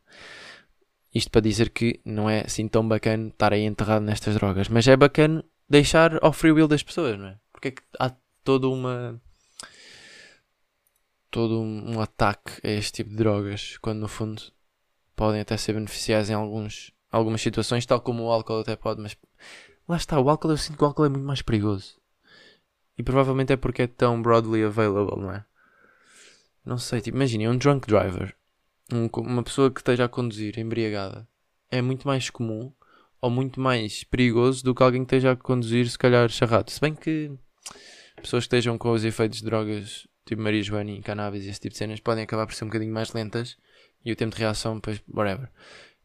Isto para dizer que não é assim tão bacana estar aí enterrado nestas drogas, mas é bacana deixar ao free will das pessoas, não é? Porque é que há toda uma todo um, um, ataque a este tipo de drogas, quando no fundo podem até ser beneficiais em alguns, algumas situações, tal como o álcool até pode, mas lá está, o álcool eu sinto que o álcool é muito mais perigoso. E provavelmente é porque é tão broadly available, não é? Não sei, tipo, imaginem, um drunk driver, um, uma pessoa que esteja a conduzir embriagada, é muito mais comum ou muito mais perigoso do que alguém que esteja a conduzir, se calhar, charrado. Se bem que pessoas que estejam com os efeitos de drogas tipo Maria Joana e cannabis e esse tipo de cenas podem acabar por ser um bocadinho mais lentas e o tempo de reação, depois, whatever.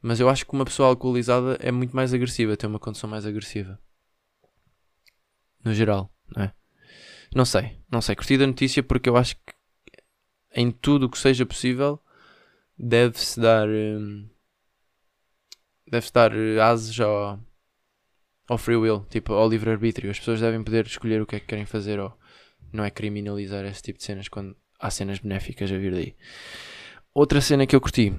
Mas eu acho que uma pessoa alcoolizada é muito mais agressiva, tem uma condição mais agressiva. No geral, não é? Não sei, não sei. Curti da notícia porque eu acho que em tudo o que seja possível deve-se dar. Hum, deve-se dar ases ao, ao free will, tipo ao livre-arbítrio. As pessoas devem poder escolher o que é que querem fazer ou não é criminalizar esse tipo de cenas quando há cenas benéficas a vir daí. Outra cena que eu curti: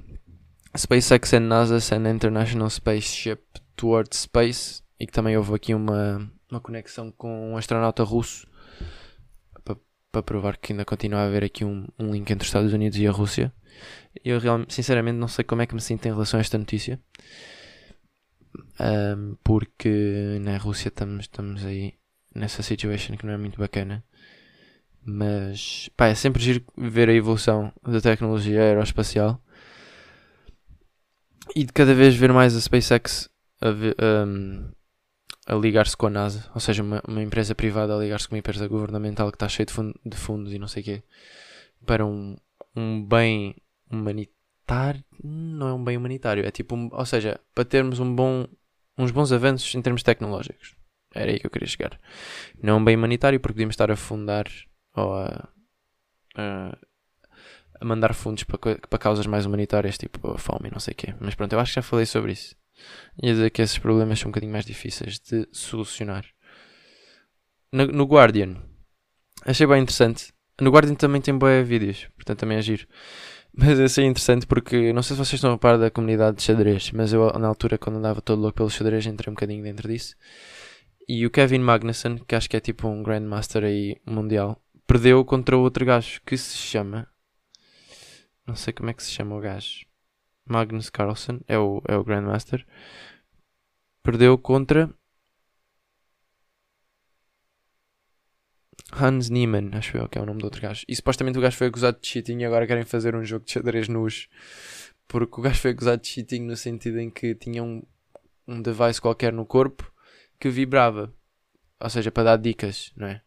SpaceX and NASA send International Spaceship towards Space e que também houve aqui uma, uma conexão com um astronauta russo para provar que ainda continua a haver aqui um, um link entre os Estados Unidos e a Rússia. Eu realmente, sinceramente não sei como é que me sinto em relação a esta notícia. Um, porque na Rússia estamos, estamos aí nessa situation que não é muito bacana. Mas pá, é sempre giro ver a evolução da tecnologia aeroespacial e de cada vez ver mais a SpaceX a, um, a ligar-se com a NASA, ou seja, uma, uma empresa privada a ligar-se com uma empresa governamental que está cheia de, de fundos e não sei o quê, para um, um bem humanitário. Não é um bem humanitário, é tipo, um, ou seja, para termos um bom, uns bons avanços em termos tecnológicos. Era aí que eu queria chegar. Não é um bem humanitário porque podíamos estar a fundar ou a, a, a mandar fundos para, para causas mais humanitárias, tipo a fome e não sei o quê. Mas pronto, eu acho que já falei sobre isso. E a dizer que esses problemas são um bocadinho mais difíceis de solucionar. No, no Guardian, achei bem interessante. No Guardian também tem boas vídeos, portanto também é giro. Mas achei interessante porque não sei se vocês estão a par da comunidade de xadrez, mas eu na altura quando andava todo louco pelo xadrez entrei um bocadinho dentro disso. E o Kevin Magnussen, que acho que é tipo um Grandmaster aí mundial, perdeu contra outro gajo que se chama. Não sei como é que se chama o gajo. Magnus Carlsen é o, é o Grandmaster. Perdeu contra Hans Niemann, acho eu que é o nome do outro gajo. E supostamente o gajo foi acusado de cheating e agora querem fazer um jogo de xadrez nus. Porque o gajo foi acusado de cheating no sentido em que tinha um, um device qualquer no corpo que vibrava. Ou seja, para dar dicas, não é?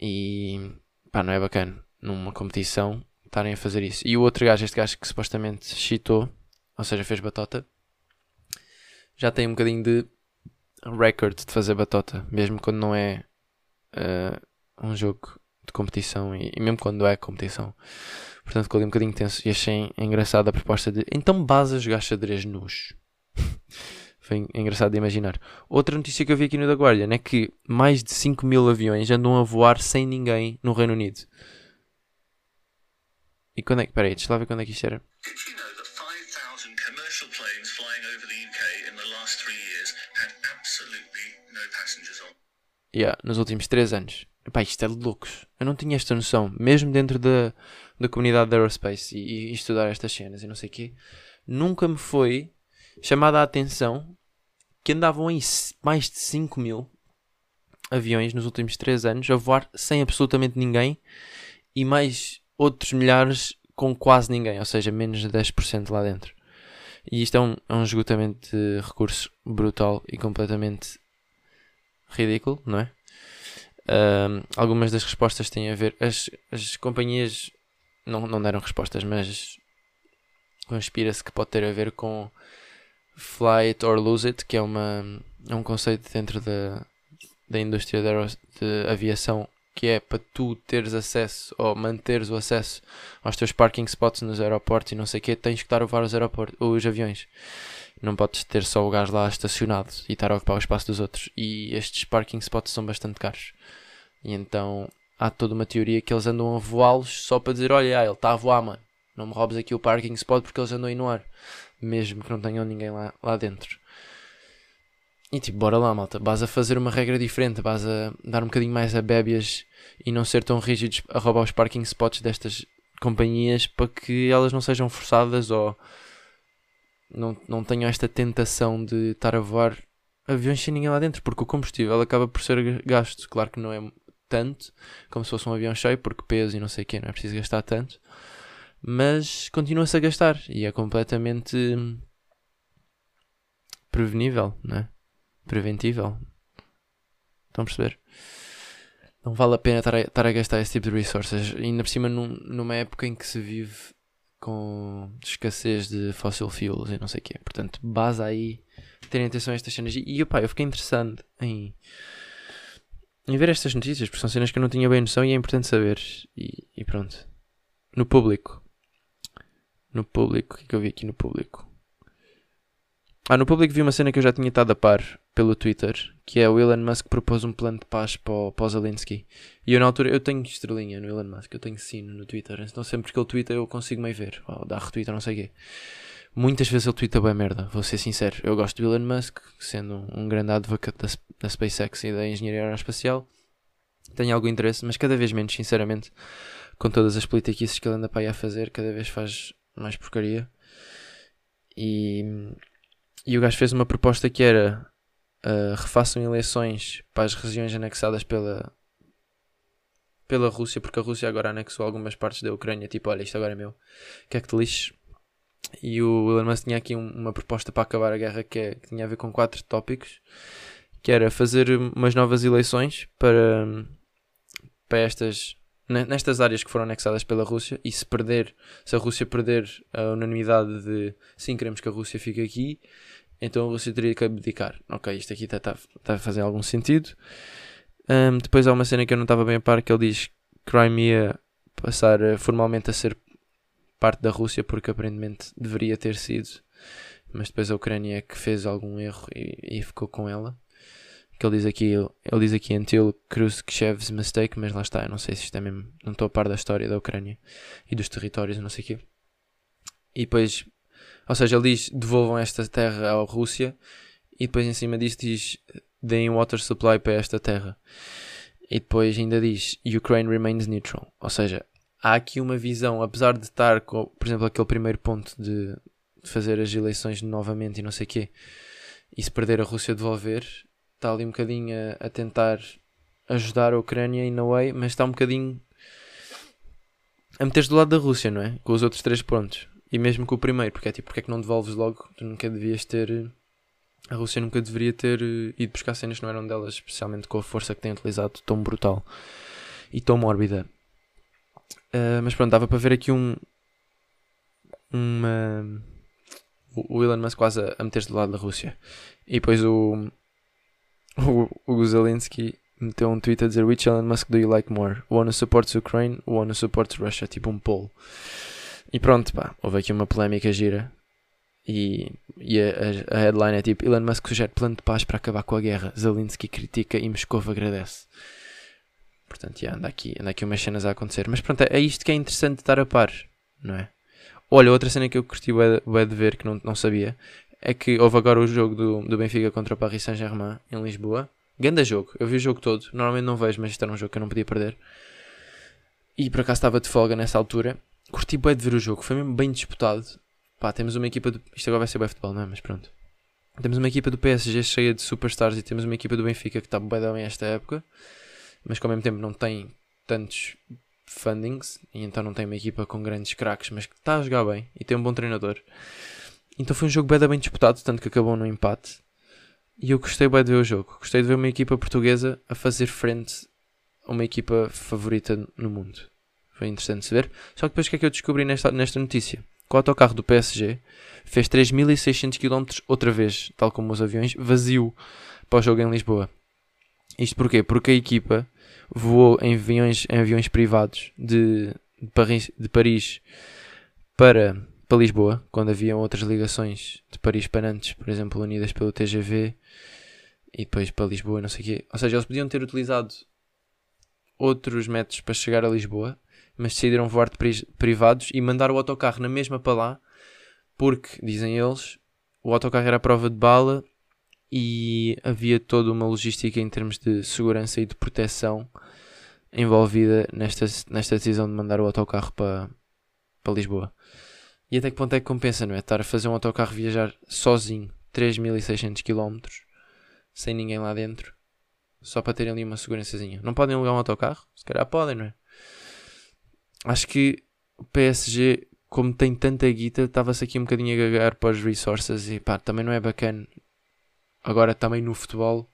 E pá, não é bacana numa competição estarem a fazer isso. E o outro gajo, este gajo que supostamente cheatou, ou seja, fez batota, já tem um bocadinho de record de fazer batota, mesmo quando não é uh, um jogo de competição e, e, mesmo quando é competição. Portanto, ficou ali um bocadinho tenso e achei engraçada a proposta de então base a jogar xadrez nus. [LAUGHS] Foi engraçado de imaginar. Outra notícia que eu vi aqui no The Guardian é que mais de 5 mil aviões andam a voar sem ninguém no Reino Unido. E quando é que. Peraí, deixa lá ver quando é que isto era. Yeah, nos últimos 3 anos. Epá, isto é loucos. Eu não tinha esta noção. Mesmo dentro da, da comunidade de aerospace e, e estudar estas cenas e não sei o quê. Nunca me foi chamada a atenção que andavam em mais de 5 mil aviões nos últimos 3 anos a voar sem absolutamente ninguém e mais outros milhares com quase ninguém, ou seja, menos de 10% lá dentro. E isto é um, é um esgotamento de recursos brutal e completamente ridículo, não é? Um, algumas das respostas têm a ver. As, as companhias não, não deram respostas, mas conspira-se que pode ter a ver com Fly It or Lose It, que é, uma, é um conceito dentro da, da indústria de aviação que é para tu teres acesso ou manteres o acesso aos teus parking spots nos aeroportos e não sei o que, tens que estar a levar os, aeroportos, os aviões. Não podes ter só o gás lá estacionado e estar a ocupar o espaço dos outros. E estes parking spots são bastante caros. E então há toda uma teoria que eles andam a voá-los só para dizer: olha, ele está a voar, mano. Não me roubes aqui o parking spot porque eles andam aí no ar. Mesmo que não tenham ninguém lá, lá dentro. E tipo, bora lá, malta. Vas a fazer uma regra diferente. Vas a dar um bocadinho mais a bébias e não ser tão rígidos a roubar os parking spots destas companhias para que elas não sejam forçadas ou não, não tenham esta tentação de estar a voar aviões sem ninguém lá dentro, porque o combustível acaba por ser gasto. Claro que não é tanto como se fosse um avião cheio, porque peso e não sei o que, não é preciso gastar tanto, mas continua-se a gastar e é completamente prevenível, não é? Preventível. Estão a perceber? Não vale a pena estar a, a gastar esse tipo de resources. Ainda por cima num, numa época em que se vive com escassez de fossil fuels e não sei o quê. Portanto, base aí terem atenção a estas cenas. E opa, eu fiquei interessado em, em ver estas notícias, porque são cenas que eu não tinha bem noção e é importante saber. E, e pronto. No público. No público. O que é que eu vi aqui no público? Ah, no público vi uma cena que eu já tinha estado a par pelo Twitter, que é o Elon Musk propôs um plano de paz para o, para o Zelensky. E eu na altura, eu tenho estrelinha no Elon Musk, eu tenho sino no Twitter, então sempre que ele twitta eu consigo meio ver, ou dar retweet não sei o quê. Muitas vezes ele twitta bem merda, vou ser sincero. Eu gosto do Elon Musk, sendo um grande advocate da, da SpaceX e da engenharia aeroespacial. Tenho algum interesse, mas cada vez menos, sinceramente, com todas as politiquices que ele anda para aí a fazer, cada vez faz mais porcaria. E e o gajo fez uma proposta que era uh, refaçam eleições para as regiões anexadas pela, pela Rússia, porque a Rússia agora anexou algumas partes da Ucrânia, tipo, olha, isto agora é meu, que é que te lixes? E o Elon Musk tinha aqui um, uma proposta para acabar a guerra que, é, que, tinha a ver com quatro tópicos, que era fazer umas novas eleições para, para estas nestas áreas que foram anexadas pela Rússia e se perder, se a Rússia perder a unanimidade de sim, queremos que a Rússia fique aqui, então a Rússia teria que abdicar. Ok, isto aqui está tá, tá a fazer algum sentido. Um, depois há uma cena que eu não estava bem a par que ele diz Crimea passar formalmente a ser parte da Rússia porque aparentemente deveria ter sido, mas depois a Ucrânia é que fez algum erro e, e ficou com ela que ele diz aqui, ele diz aqui until Khrushchev's mistake, mas lá está, eu não sei se isto é mesmo, não estou a par da história da Ucrânia e dos territórios, não sei o quê. E depois, ou seja, ele diz devolvam esta terra à Rússia e depois em cima disso diz deem water supply para esta terra. E depois ainda diz Ukraine remains neutral, ou seja, há aqui uma visão, apesar de estar com, por exemplo, aquele primeiro ponto de, fazer as eleições novamente e não sei o quê, e se perder a Rússia devolver, está ali um bocadinho a, a, tentar ajudar a Ucrânia in a way, mas está um bocadinho a meter-se do lado da Rússia, não é? Com os outros três pontos. E mesmo com o primeiro, porque é tipo, porque é que não devolves logo? Tu nunca devias ter. A Rússia nunca deveria ter eh, ido buscar cenas que não eram delas, especialmente com a força que tem utilizado tão brutal e tão mórbida. Uh, mas pronto, dava para ver aqui um. Uma. O Elon Musk quase a meter-se do lado da Rússia. E depois o, [LAUGHS] o, o Zelensky meteu um tweet a dizer Which Elon Musk do you like more? One who supports Ukraine, one who supports Russia? Tipo um poll. E pronto, pá, houve aqui uma polémica gira. E, e a, a, headline é tipo Elon Musk sugere plano de paz para acabar com a guerra. Zelensky critica e Moscou agradece. Portanto, yeah, anda, aqui, anda aqui umas cenas a acontecer. Mas pronto, é, é isto que é interessante estar a par, não é? Olha, outra cena que eu curti o de ver que não, não sabia é que houve agora o jogo do, do Benfica contra o Paris Saint-Germain em Lisboa. Ganda jogo, eu vi o jogo todo. Normalmente não vejo, mas isto era um jogo que eu não podia perder. E por acaso estava de folga nessa altura. Curti bem de ver o jogo, foi mesmo bem disputado. Pá, temos uma equipa do. Isto agora vai ser bem futebol, não é? Mas pronto. Temos uma equipa do PSG cheia de superstars e temos uma equipa do Benfica que está bem bem esta época, mas que ao mesmo tempo não tem tantos fundings e então não tem uma equipa com grandes craques, mas que está a jogar bem e tem um bom treinador. Então foi um jogo bem, disputado, tanto que acabou no empate. E eu gostei bem de ver o jogo. Gostei de ver uma equipa portuguesa a fazer frente a uma equipa favorita no mundo. Foi interessante de ver. Só que depois o que é que eu descobri nesta, nesta notícia? com o autocarro do PSG, fez 3.600 km outra vez, tal como os aviões, vazio para o jogo em Lisboa. Isto porquê? Porque a equipa voou em aviões, em aviões privados de, de, Paris, de Paris para, para Lisboa, quando haviam outras ligações de Paris para Nantes, por exemplo, unidas pelo TGV e depois para Lisboa, não sei o quê. Ou seja, eles podiam ter utilizado outros métodos para chegar a Lisboa, mas decidiram voar de privados e mandar o autocarro na mesma para lá, porque, dizem eles, o autocarro era prova de bala e havia toda uma logística em termos de segurança e de proteção envolvida nesta, nesta decisão de mandar o autocarro para, para Lisboa. E até que ponto é que compensa, não é? Estar a fazer um autocarro viajar sozinho 3.600 km sem ninguém lá dentro só para terem ali uma segurançazinha. Não podem alugar um autocarro? Se calhar podem, não é? Acho que o PSG, como tem tanta guita, estava-se aqui um bocadinho a gagar para os resources e pá, também não é bacana. Agora também no futebol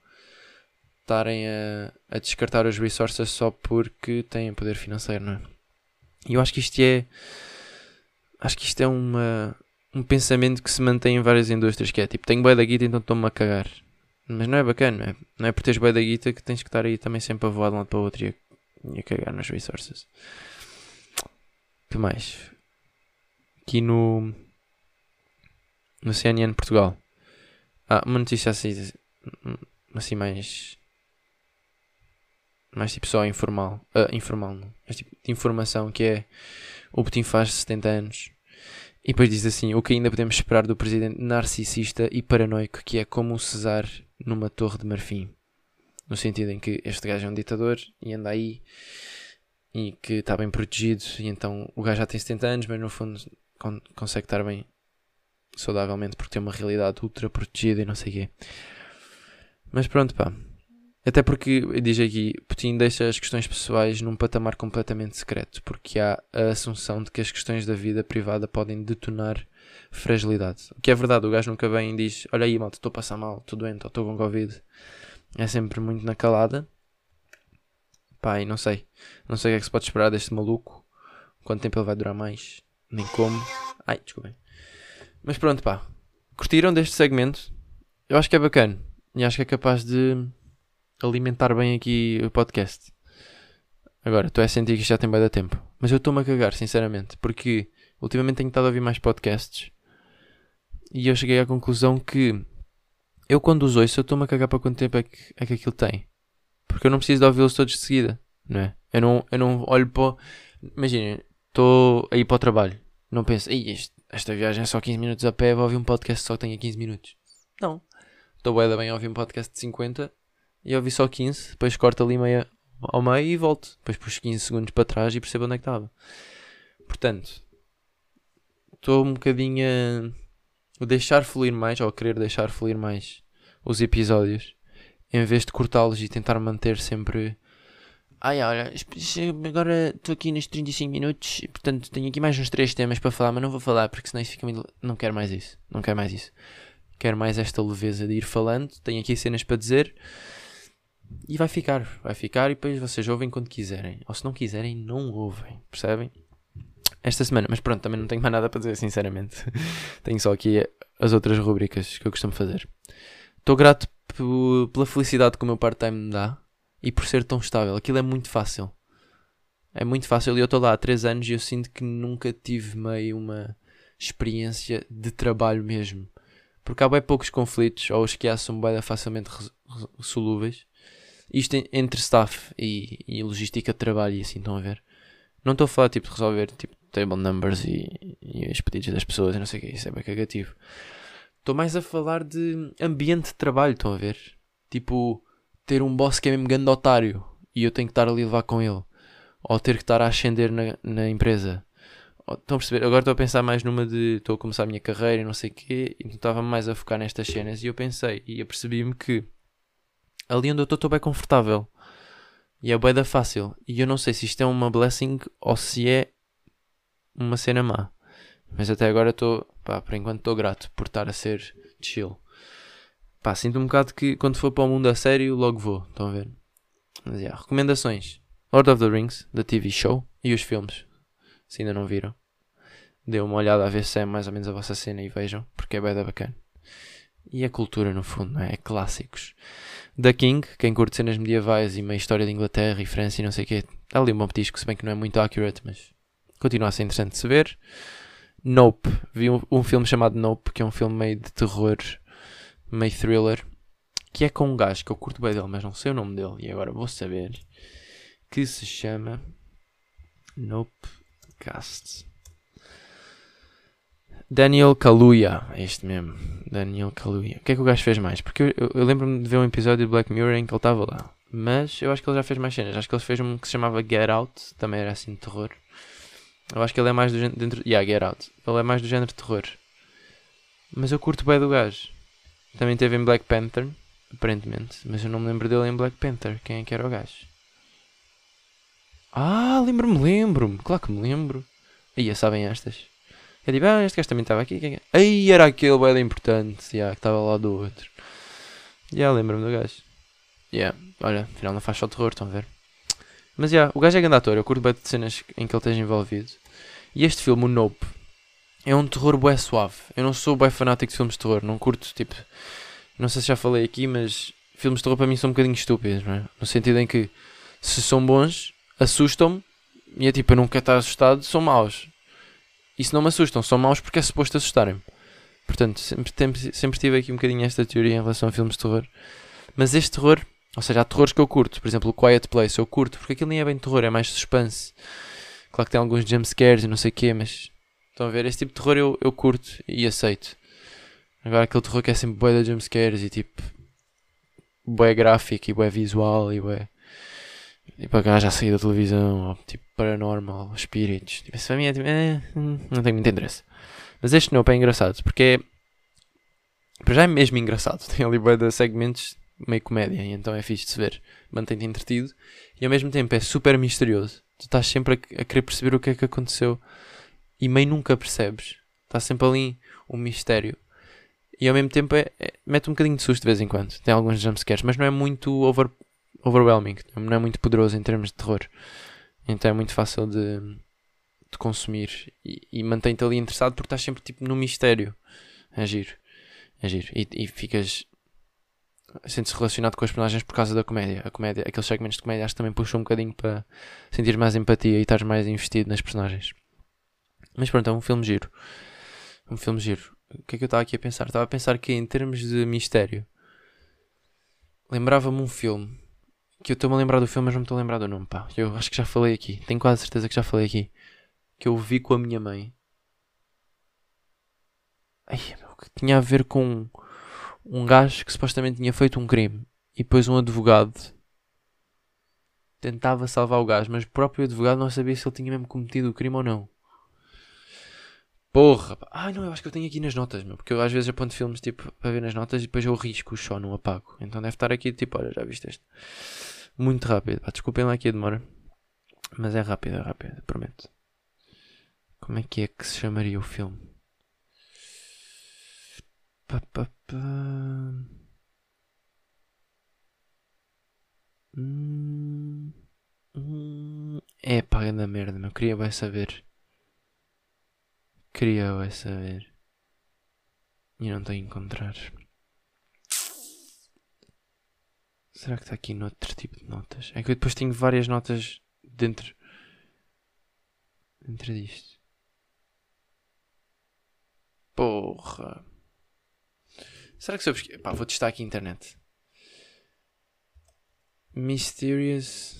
estarem a, a descartar os resources só porque têm poder financeiro, não é? E eu acho que isto é. Acho que isto é uma, um pensamento que se mantém em várias indústrias, que é tipo, tenho boa da guita, então estou-me a cagar. Mas não é bacana, não é, não é por teres bem da guita que tens que estar aí também sempre a voar de um lado para o outro e a, e a cagar nas resources. que mais? Aqui no. No CNN Portugal. Ah, uma notícia assim. Assim mais. Mais tipo só informal. Uh, informal não. Mas tipo de informação que é. O Putin faz 70 anos. E depois diz assim: o que ainda podemos esperar do presidente narcisista e paranoico que é como o Cesar numa torre de marfim. No sentido em que este gajo é um ditador e anda aí e que está bem protegido e então o gajo já tem 70 anos, mas no fundo con consegue estar bem saudavelmente porque tem uma realidade ultra protegida e não sei o quê. Mas pronto, pá. Até porque, diz aqui, Putin deixa as questões pessoais num patamar completamente secreto, porque há a assunção de que as questões da vida privada podem detonar fragilidade. O que é verdade, o gajo nunca vem e diz: Olha aí, malta, estou a passar mal, estou doente, ou estou com Covid. É sempre muito na calada. E não sei. Não sei o que é que se pode esperar deste maluco. Quanto tempo ele vai durar mais. Nem como. Ai, desculpem. Mas pronto, pá. Curtiram deste segmento? Eu acho que é bacana. E acho que é capaz de alimentar bem aqui o podcast. Agora, estou a sentir que isto já tem bem da tempo. Mas eu estou-me a cagar, sinceramente. Porque ultimamente tenho estado a ouvir mais podcasts e eu cheguei à conclusão que eu quando os ouço eu estou-me a cagar para quanto tempo é que, é que aquilo tem. Porque eu não preciso de ouvi-los todos de seguida, não é? Eu não, eu não olho para. Imaginem, estou a ir para o trabalho. Não penso, esta viagem é só 15 minutos a pé, vou ouvir um podcast só que tenha 15 minutos. Não. Estou bem, bem a ouvir um podcast de 50 e ouvi só 15, depois corto ali meia ao meio e volto. Depois puxo 15 segundos para trás e percebo onde é que estava. Portanto, estou um bocadinho a deixar fluir mais, ou querer deixar fluir mais os episódios, em vez de cortá-los e tentar manter sempre. Ai, olha, agora estou aqui nos 35 minutos e portanto tenho aqui mais uns 3 temas para falar, mas não vou falar porque senão isso fica muito... Não quero mais isso. Não quero mais isso. Quero mais esta leveza de ir falando. Tenho aqui cenas para dizer. E vai ficar. Vai ficar e depois vocês ouvem quando quiserem. Ou se não quiserem, não ouvem. Percebem? esta semana. Mas pronto, também não tenho mais nada para dizer, sinceramente. [LAUGHS] tenho só aqui as outras rubricas que eu costumo fazer. Estou grato pela felicidade que o meu part-time me dá e por ser tão estável. Aquilo é muito fácil. É muito fácil e eu estou lá há 3 anos e eu sinto que nunca tive meio uma experiência de trabalho mesmo. Porque há bem poucos conflitos, ou os que há são bem facilmente solúveis. Isto entre staff e, e logística de trabalho e assim, estão a ver? Não estou a falar tipo, de resolver tipo, table numbers e, e os pedidos das pessoas e não sei o que, isso é bem cagativo. Estou mais a falar de ambiente de trabalho, estão a ver? Tipo, ter um boss que é mesmo grande otário e eu tenho que estar ali a levar com ele. Ou ter que estar a ascender na, na empresa. Estão a perceber? Agora estou a pensar mais numa de estou a começar a minha carreira e não sei o quê, e estava mais a focar nestas cenas e eu pensei e apercebi-me que ali onde eu estou estou bem confortável. E é bué da fácil. E eu não sei se isto é uma blessing ou se é uma cena má. Mas até agora estou, pá, por enquanto estou grato por estar a ser chill. Pá, sinto um bocado que quando for para o mundo a sério, logo vou. Estão a ver? Mas, yeah, recomendações: Lord of the Rings, da TV Show, e os filmes, se ainda não viram. Dê uma olhada a ver se é mais ou menos a vossa cena e vejam, porque é bem da bacana. E é cultura no fundo, não é? É clássicos. The King, quem curte cenas medievais e meio história de Inglaterra e França e não sei o quê, está ali um bom petisco, se bem que não é muito accurate, mas continua a ser interessante de se ver. Nope, vi um, um filme chamado Nope, que é um filme meio de terror, meio thriller, que é com um gajo que eu curto bem dele, mas não sei o nome dele, e agora vou saber, que se chama Nope Cast. Daniel Kaluuya, é este mesmo, Daniel Kaluuya. O que é que o gajo fez mais? Porque eu, eu, eu lembro-me de ver um episódio de Black Mirror em que ele estava lá, mas eu acho que ele já fez mais cenas. Acho que ele fez um que se chamava Get Out, também era assim de terror. Eu acho que ele é mais do género. Dentro, yeah, Get Out. Ele é mais do género de terror. Mas eu curto bem do gajo. Também teve em Black Panther, aparentemente. Mas eu não me lembro dele em Black Panther. Quem é que era o gajo? Ah, lembro-me, lembro-me. Claro que me lembro. Aí, sabem estas. Eu digo, ah, este gajo também estava aqui. É? Aí era aquele bem importante. Yeah, que estava lá do outro. Já yeah, lembro-me do gajo. Yeah, olha, afinal não faz só terror, estão a ver? Mas já, yeah, o gajo é grande ator. Eu curto bem de cenas em que ele esteja envolvido. E este filme, o Nope, é um terror bué suave. Eu não sou bué fanático de filmes de terror. Não curto, tipo... Não sei se já falei aqui, mas... Filmes de terror para mim são um bocadinho estúpidos, não é? No sentido em que... Se são bons, assustam-me. E é tipo, eu não quero estar assustado, são maus. Se não me assustam, são maus porque é suposto assustarem-me. Portanto, sempre, sempre, sempre tive aqui um bocadinho esta teoria em relação a filmes de terror. Mas este terror, ou seja, há terrores que eu curto. Por exemplo, o Quiet Place eu curto, porque aquilo nem é bem terror, é mais suspense. Claro que tem alguns jumpscares e não sei o quê, mas estão a ver? Esse tipo de terror eu, eu curto e aceito. Agora aquele terror que é sempre bué de jumpscares e tipo bué gráfico e bué visual e bué e para cá já saí da televisão ou tipo paranormal, espíritos. Tipo, isso para mim é tipo, eh, não tenho muito interesse. Mas este não é engraçado porque é para já é mesmo engraçado. [LAUGHS] Tem ali bué de segmentos meio comédia, então é fixe de se ver. Mantém-te entretido e ao mesmo tempo é super misterioso tu estás sempre a, a, querer perceber o que é que aconteceu e meio nunca percebes. Está sempre ali um mistério. E ao mesmo tempo é, é, mete um bocadinho de susto de vez em quando. Tem alguns jumpscares, mas não é muito over, overwhelming. Não é muito poderoso em termos de terror. Então é muito fácil de, de consumir. E, e mantém-te ali interessado porque estás sempre tipo no mistério. É giro. É giro. E, e ficas sente-se relacionado com as personagens por causa da comédia. A comédia, aqueles segmentos de comédia acho que também puxam um bocadinho para sentir mais empatia e estar mais investido nas personagens. Mas pronto, é um filme giro. Um filme giro. O que é que eu estava aqui a pensar? Estava a pensar que em termos de mistério, lembrava-me um filme que eu estou-me a lembrar do filme, mas não me estou a lembrar do nome, pá. Eu acho que já falei aqui. Tenho quase certeza que já falei aqui. Que eu vi com a minha mãe. Ai, meu, que tinha a ver com um gajo que supostamente tinha feito um crime e depois um advogado tentava salvar o gajo, mas o próprio advogado não sabia se ele tinha mesmo cometido o crime ou não. Porra! Ai não, eu acho que eu tenho aqui nas notas, meu, porque eu às vezes aponto filmes tipo para ver nas notas e depois eu risco só, não apago. Então deve estar aqui tipo, olha, já viste este? Muito rápido. Pá, desculpem lá aqui a demora. Mas é rápido, é rápido, prometo. Como é que é que se chamaria o filme? Pá, pá, pá. Hum, hum. É pá, da merda, meu. Queria bem saber. Queria bem saber. E não tenho a encontrar. Será que está aqui noutro tipo de notas? É que eu depois tenho várias notas dentro. Dentro disto. Porra. Será que se eu pesquisar. Pá, vou testar aqui a internet. Mysterious.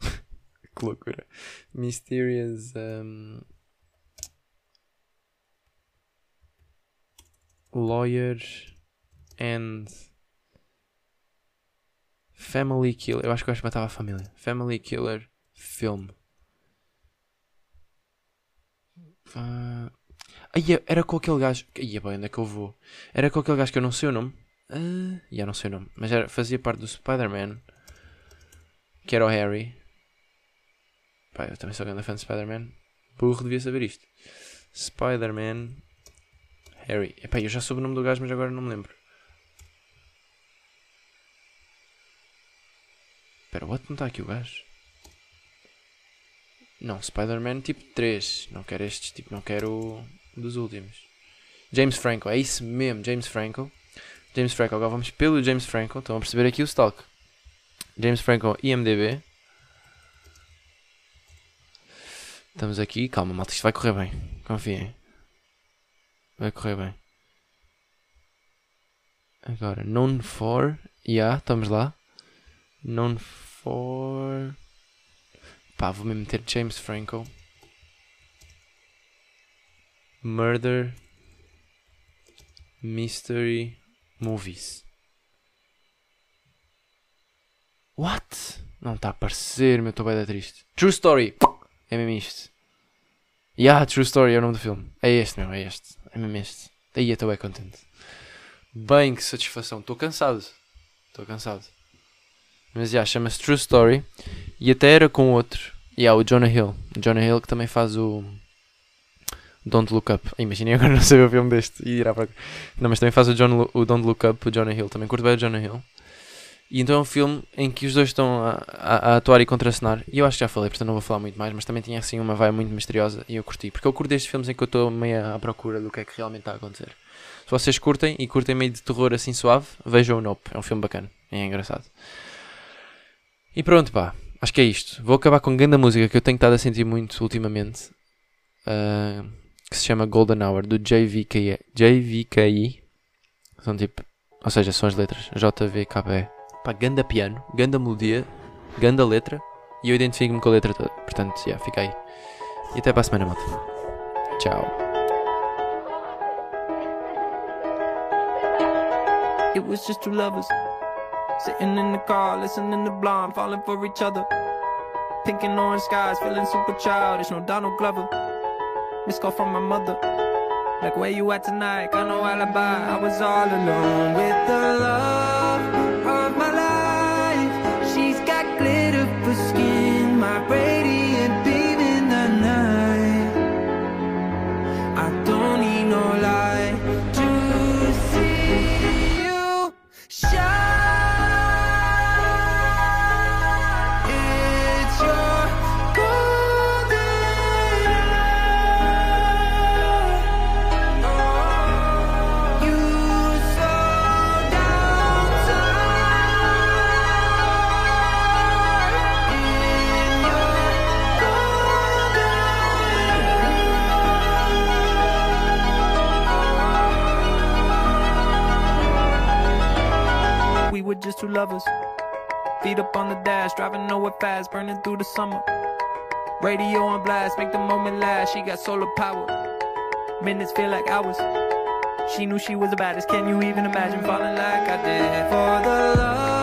[LAUGHS] que loucura. Mysterious. Um... Lawyer and Family Killer. Eu acho que eu acho que matava a família. Family Killer Film. Uh, Aí era com aquele gajo. Ia bem, onde é que eu vou? Era com aquele gajo que eu não sei o nome. Uh, já não sei o nome. Mas era, fazia parte do Spider-Man. Que era o Harry. Pá, eu também sou grande fã de Spider-Man. Burro devia saber isto. Spider-Man. Harry. Epá, eu já soube o nome do gajo, mas agora não me lembro. Espera, what? Não está aqui o gajo? Não, Spider-Man tipo 3. Não quero estes, tipo, não quero dos últimos. James Franco, é isso mesmo, James Franco. James Franco, agora vamos pelo James Franco. Estão a perceber aqui o stalk. James Franco, IMDB. Estamos aqui, calma, malta, isto vai correr bem. Confiem. Vai correr bem. Agora, known for. Yeah, estamos lá. Known for. Pá, vou-me meter James Franco. Murder. Mystery. Movies. What? Não está a aparecer, meu, estou bem triste. True Story. É mesmo isto. Yeah, True Story é o nome do filme. É este, meu, é este. É mesmo este. Aí estou bem contente. Bem, que satisfação. Estou cansado. Estou cansado. Mas já, chama-se True Story. E até era com outro. E yeah, o Jonah Hill. Jonah Hill que também faz o. Don't Look Up. Imaginei agora [LAUGHS] não saber o filme deste. E irá para... Não, mas também faz o, John, o Don't Look Up, o Jonah Hill. Também curto bem o Jonah Hill. E então é um filme em que os dois estão a, a, a, atuar e contracenar. E eu acho que já falei, portanto não vou falar muito mais, mas também tinha assim uma vibe muito misteriosa e eu curti. Porque eu curto destes filmes em que eu estou meio à procura do que é que realmente está a acontecer. Se vocês curtem e curtem meio de terror assim suave, vejam o Nope. É um filme bacana. É engraçado. E pronto, pá. Acho que é isto. Vou acabar com grande música que eu tenho estado a sentir muito ultimamente. Uh, que se chama Golden Hour, do JVKI. JVKI. São tipo. Ou seja, são as letras. JVKE. Pá, ganda piano, ganda melodia, ganda letra. E eu identifico-me com a letra toda. Portanto, já, yeah, fica aí. E até para a semana, malta. Tchau. It was just two lovers Sitting in the car, listening to Blonde Falling for each other Pink and orange skies, feeling super childish No Donald Glover Missed call from my mother Like where you at tonight, got no alibi I was all alone with the love of my life. She's got glitter for skin My radiant beam in the night. I don't need no light. Two lovers. Feet up on the dash, driving nowhere fast, burning through the summer. Radio on blast, make the moment last. She got solar power. Minutes feel like hours. She knew she was the baddest. Can you even imagine falling like I did for the love?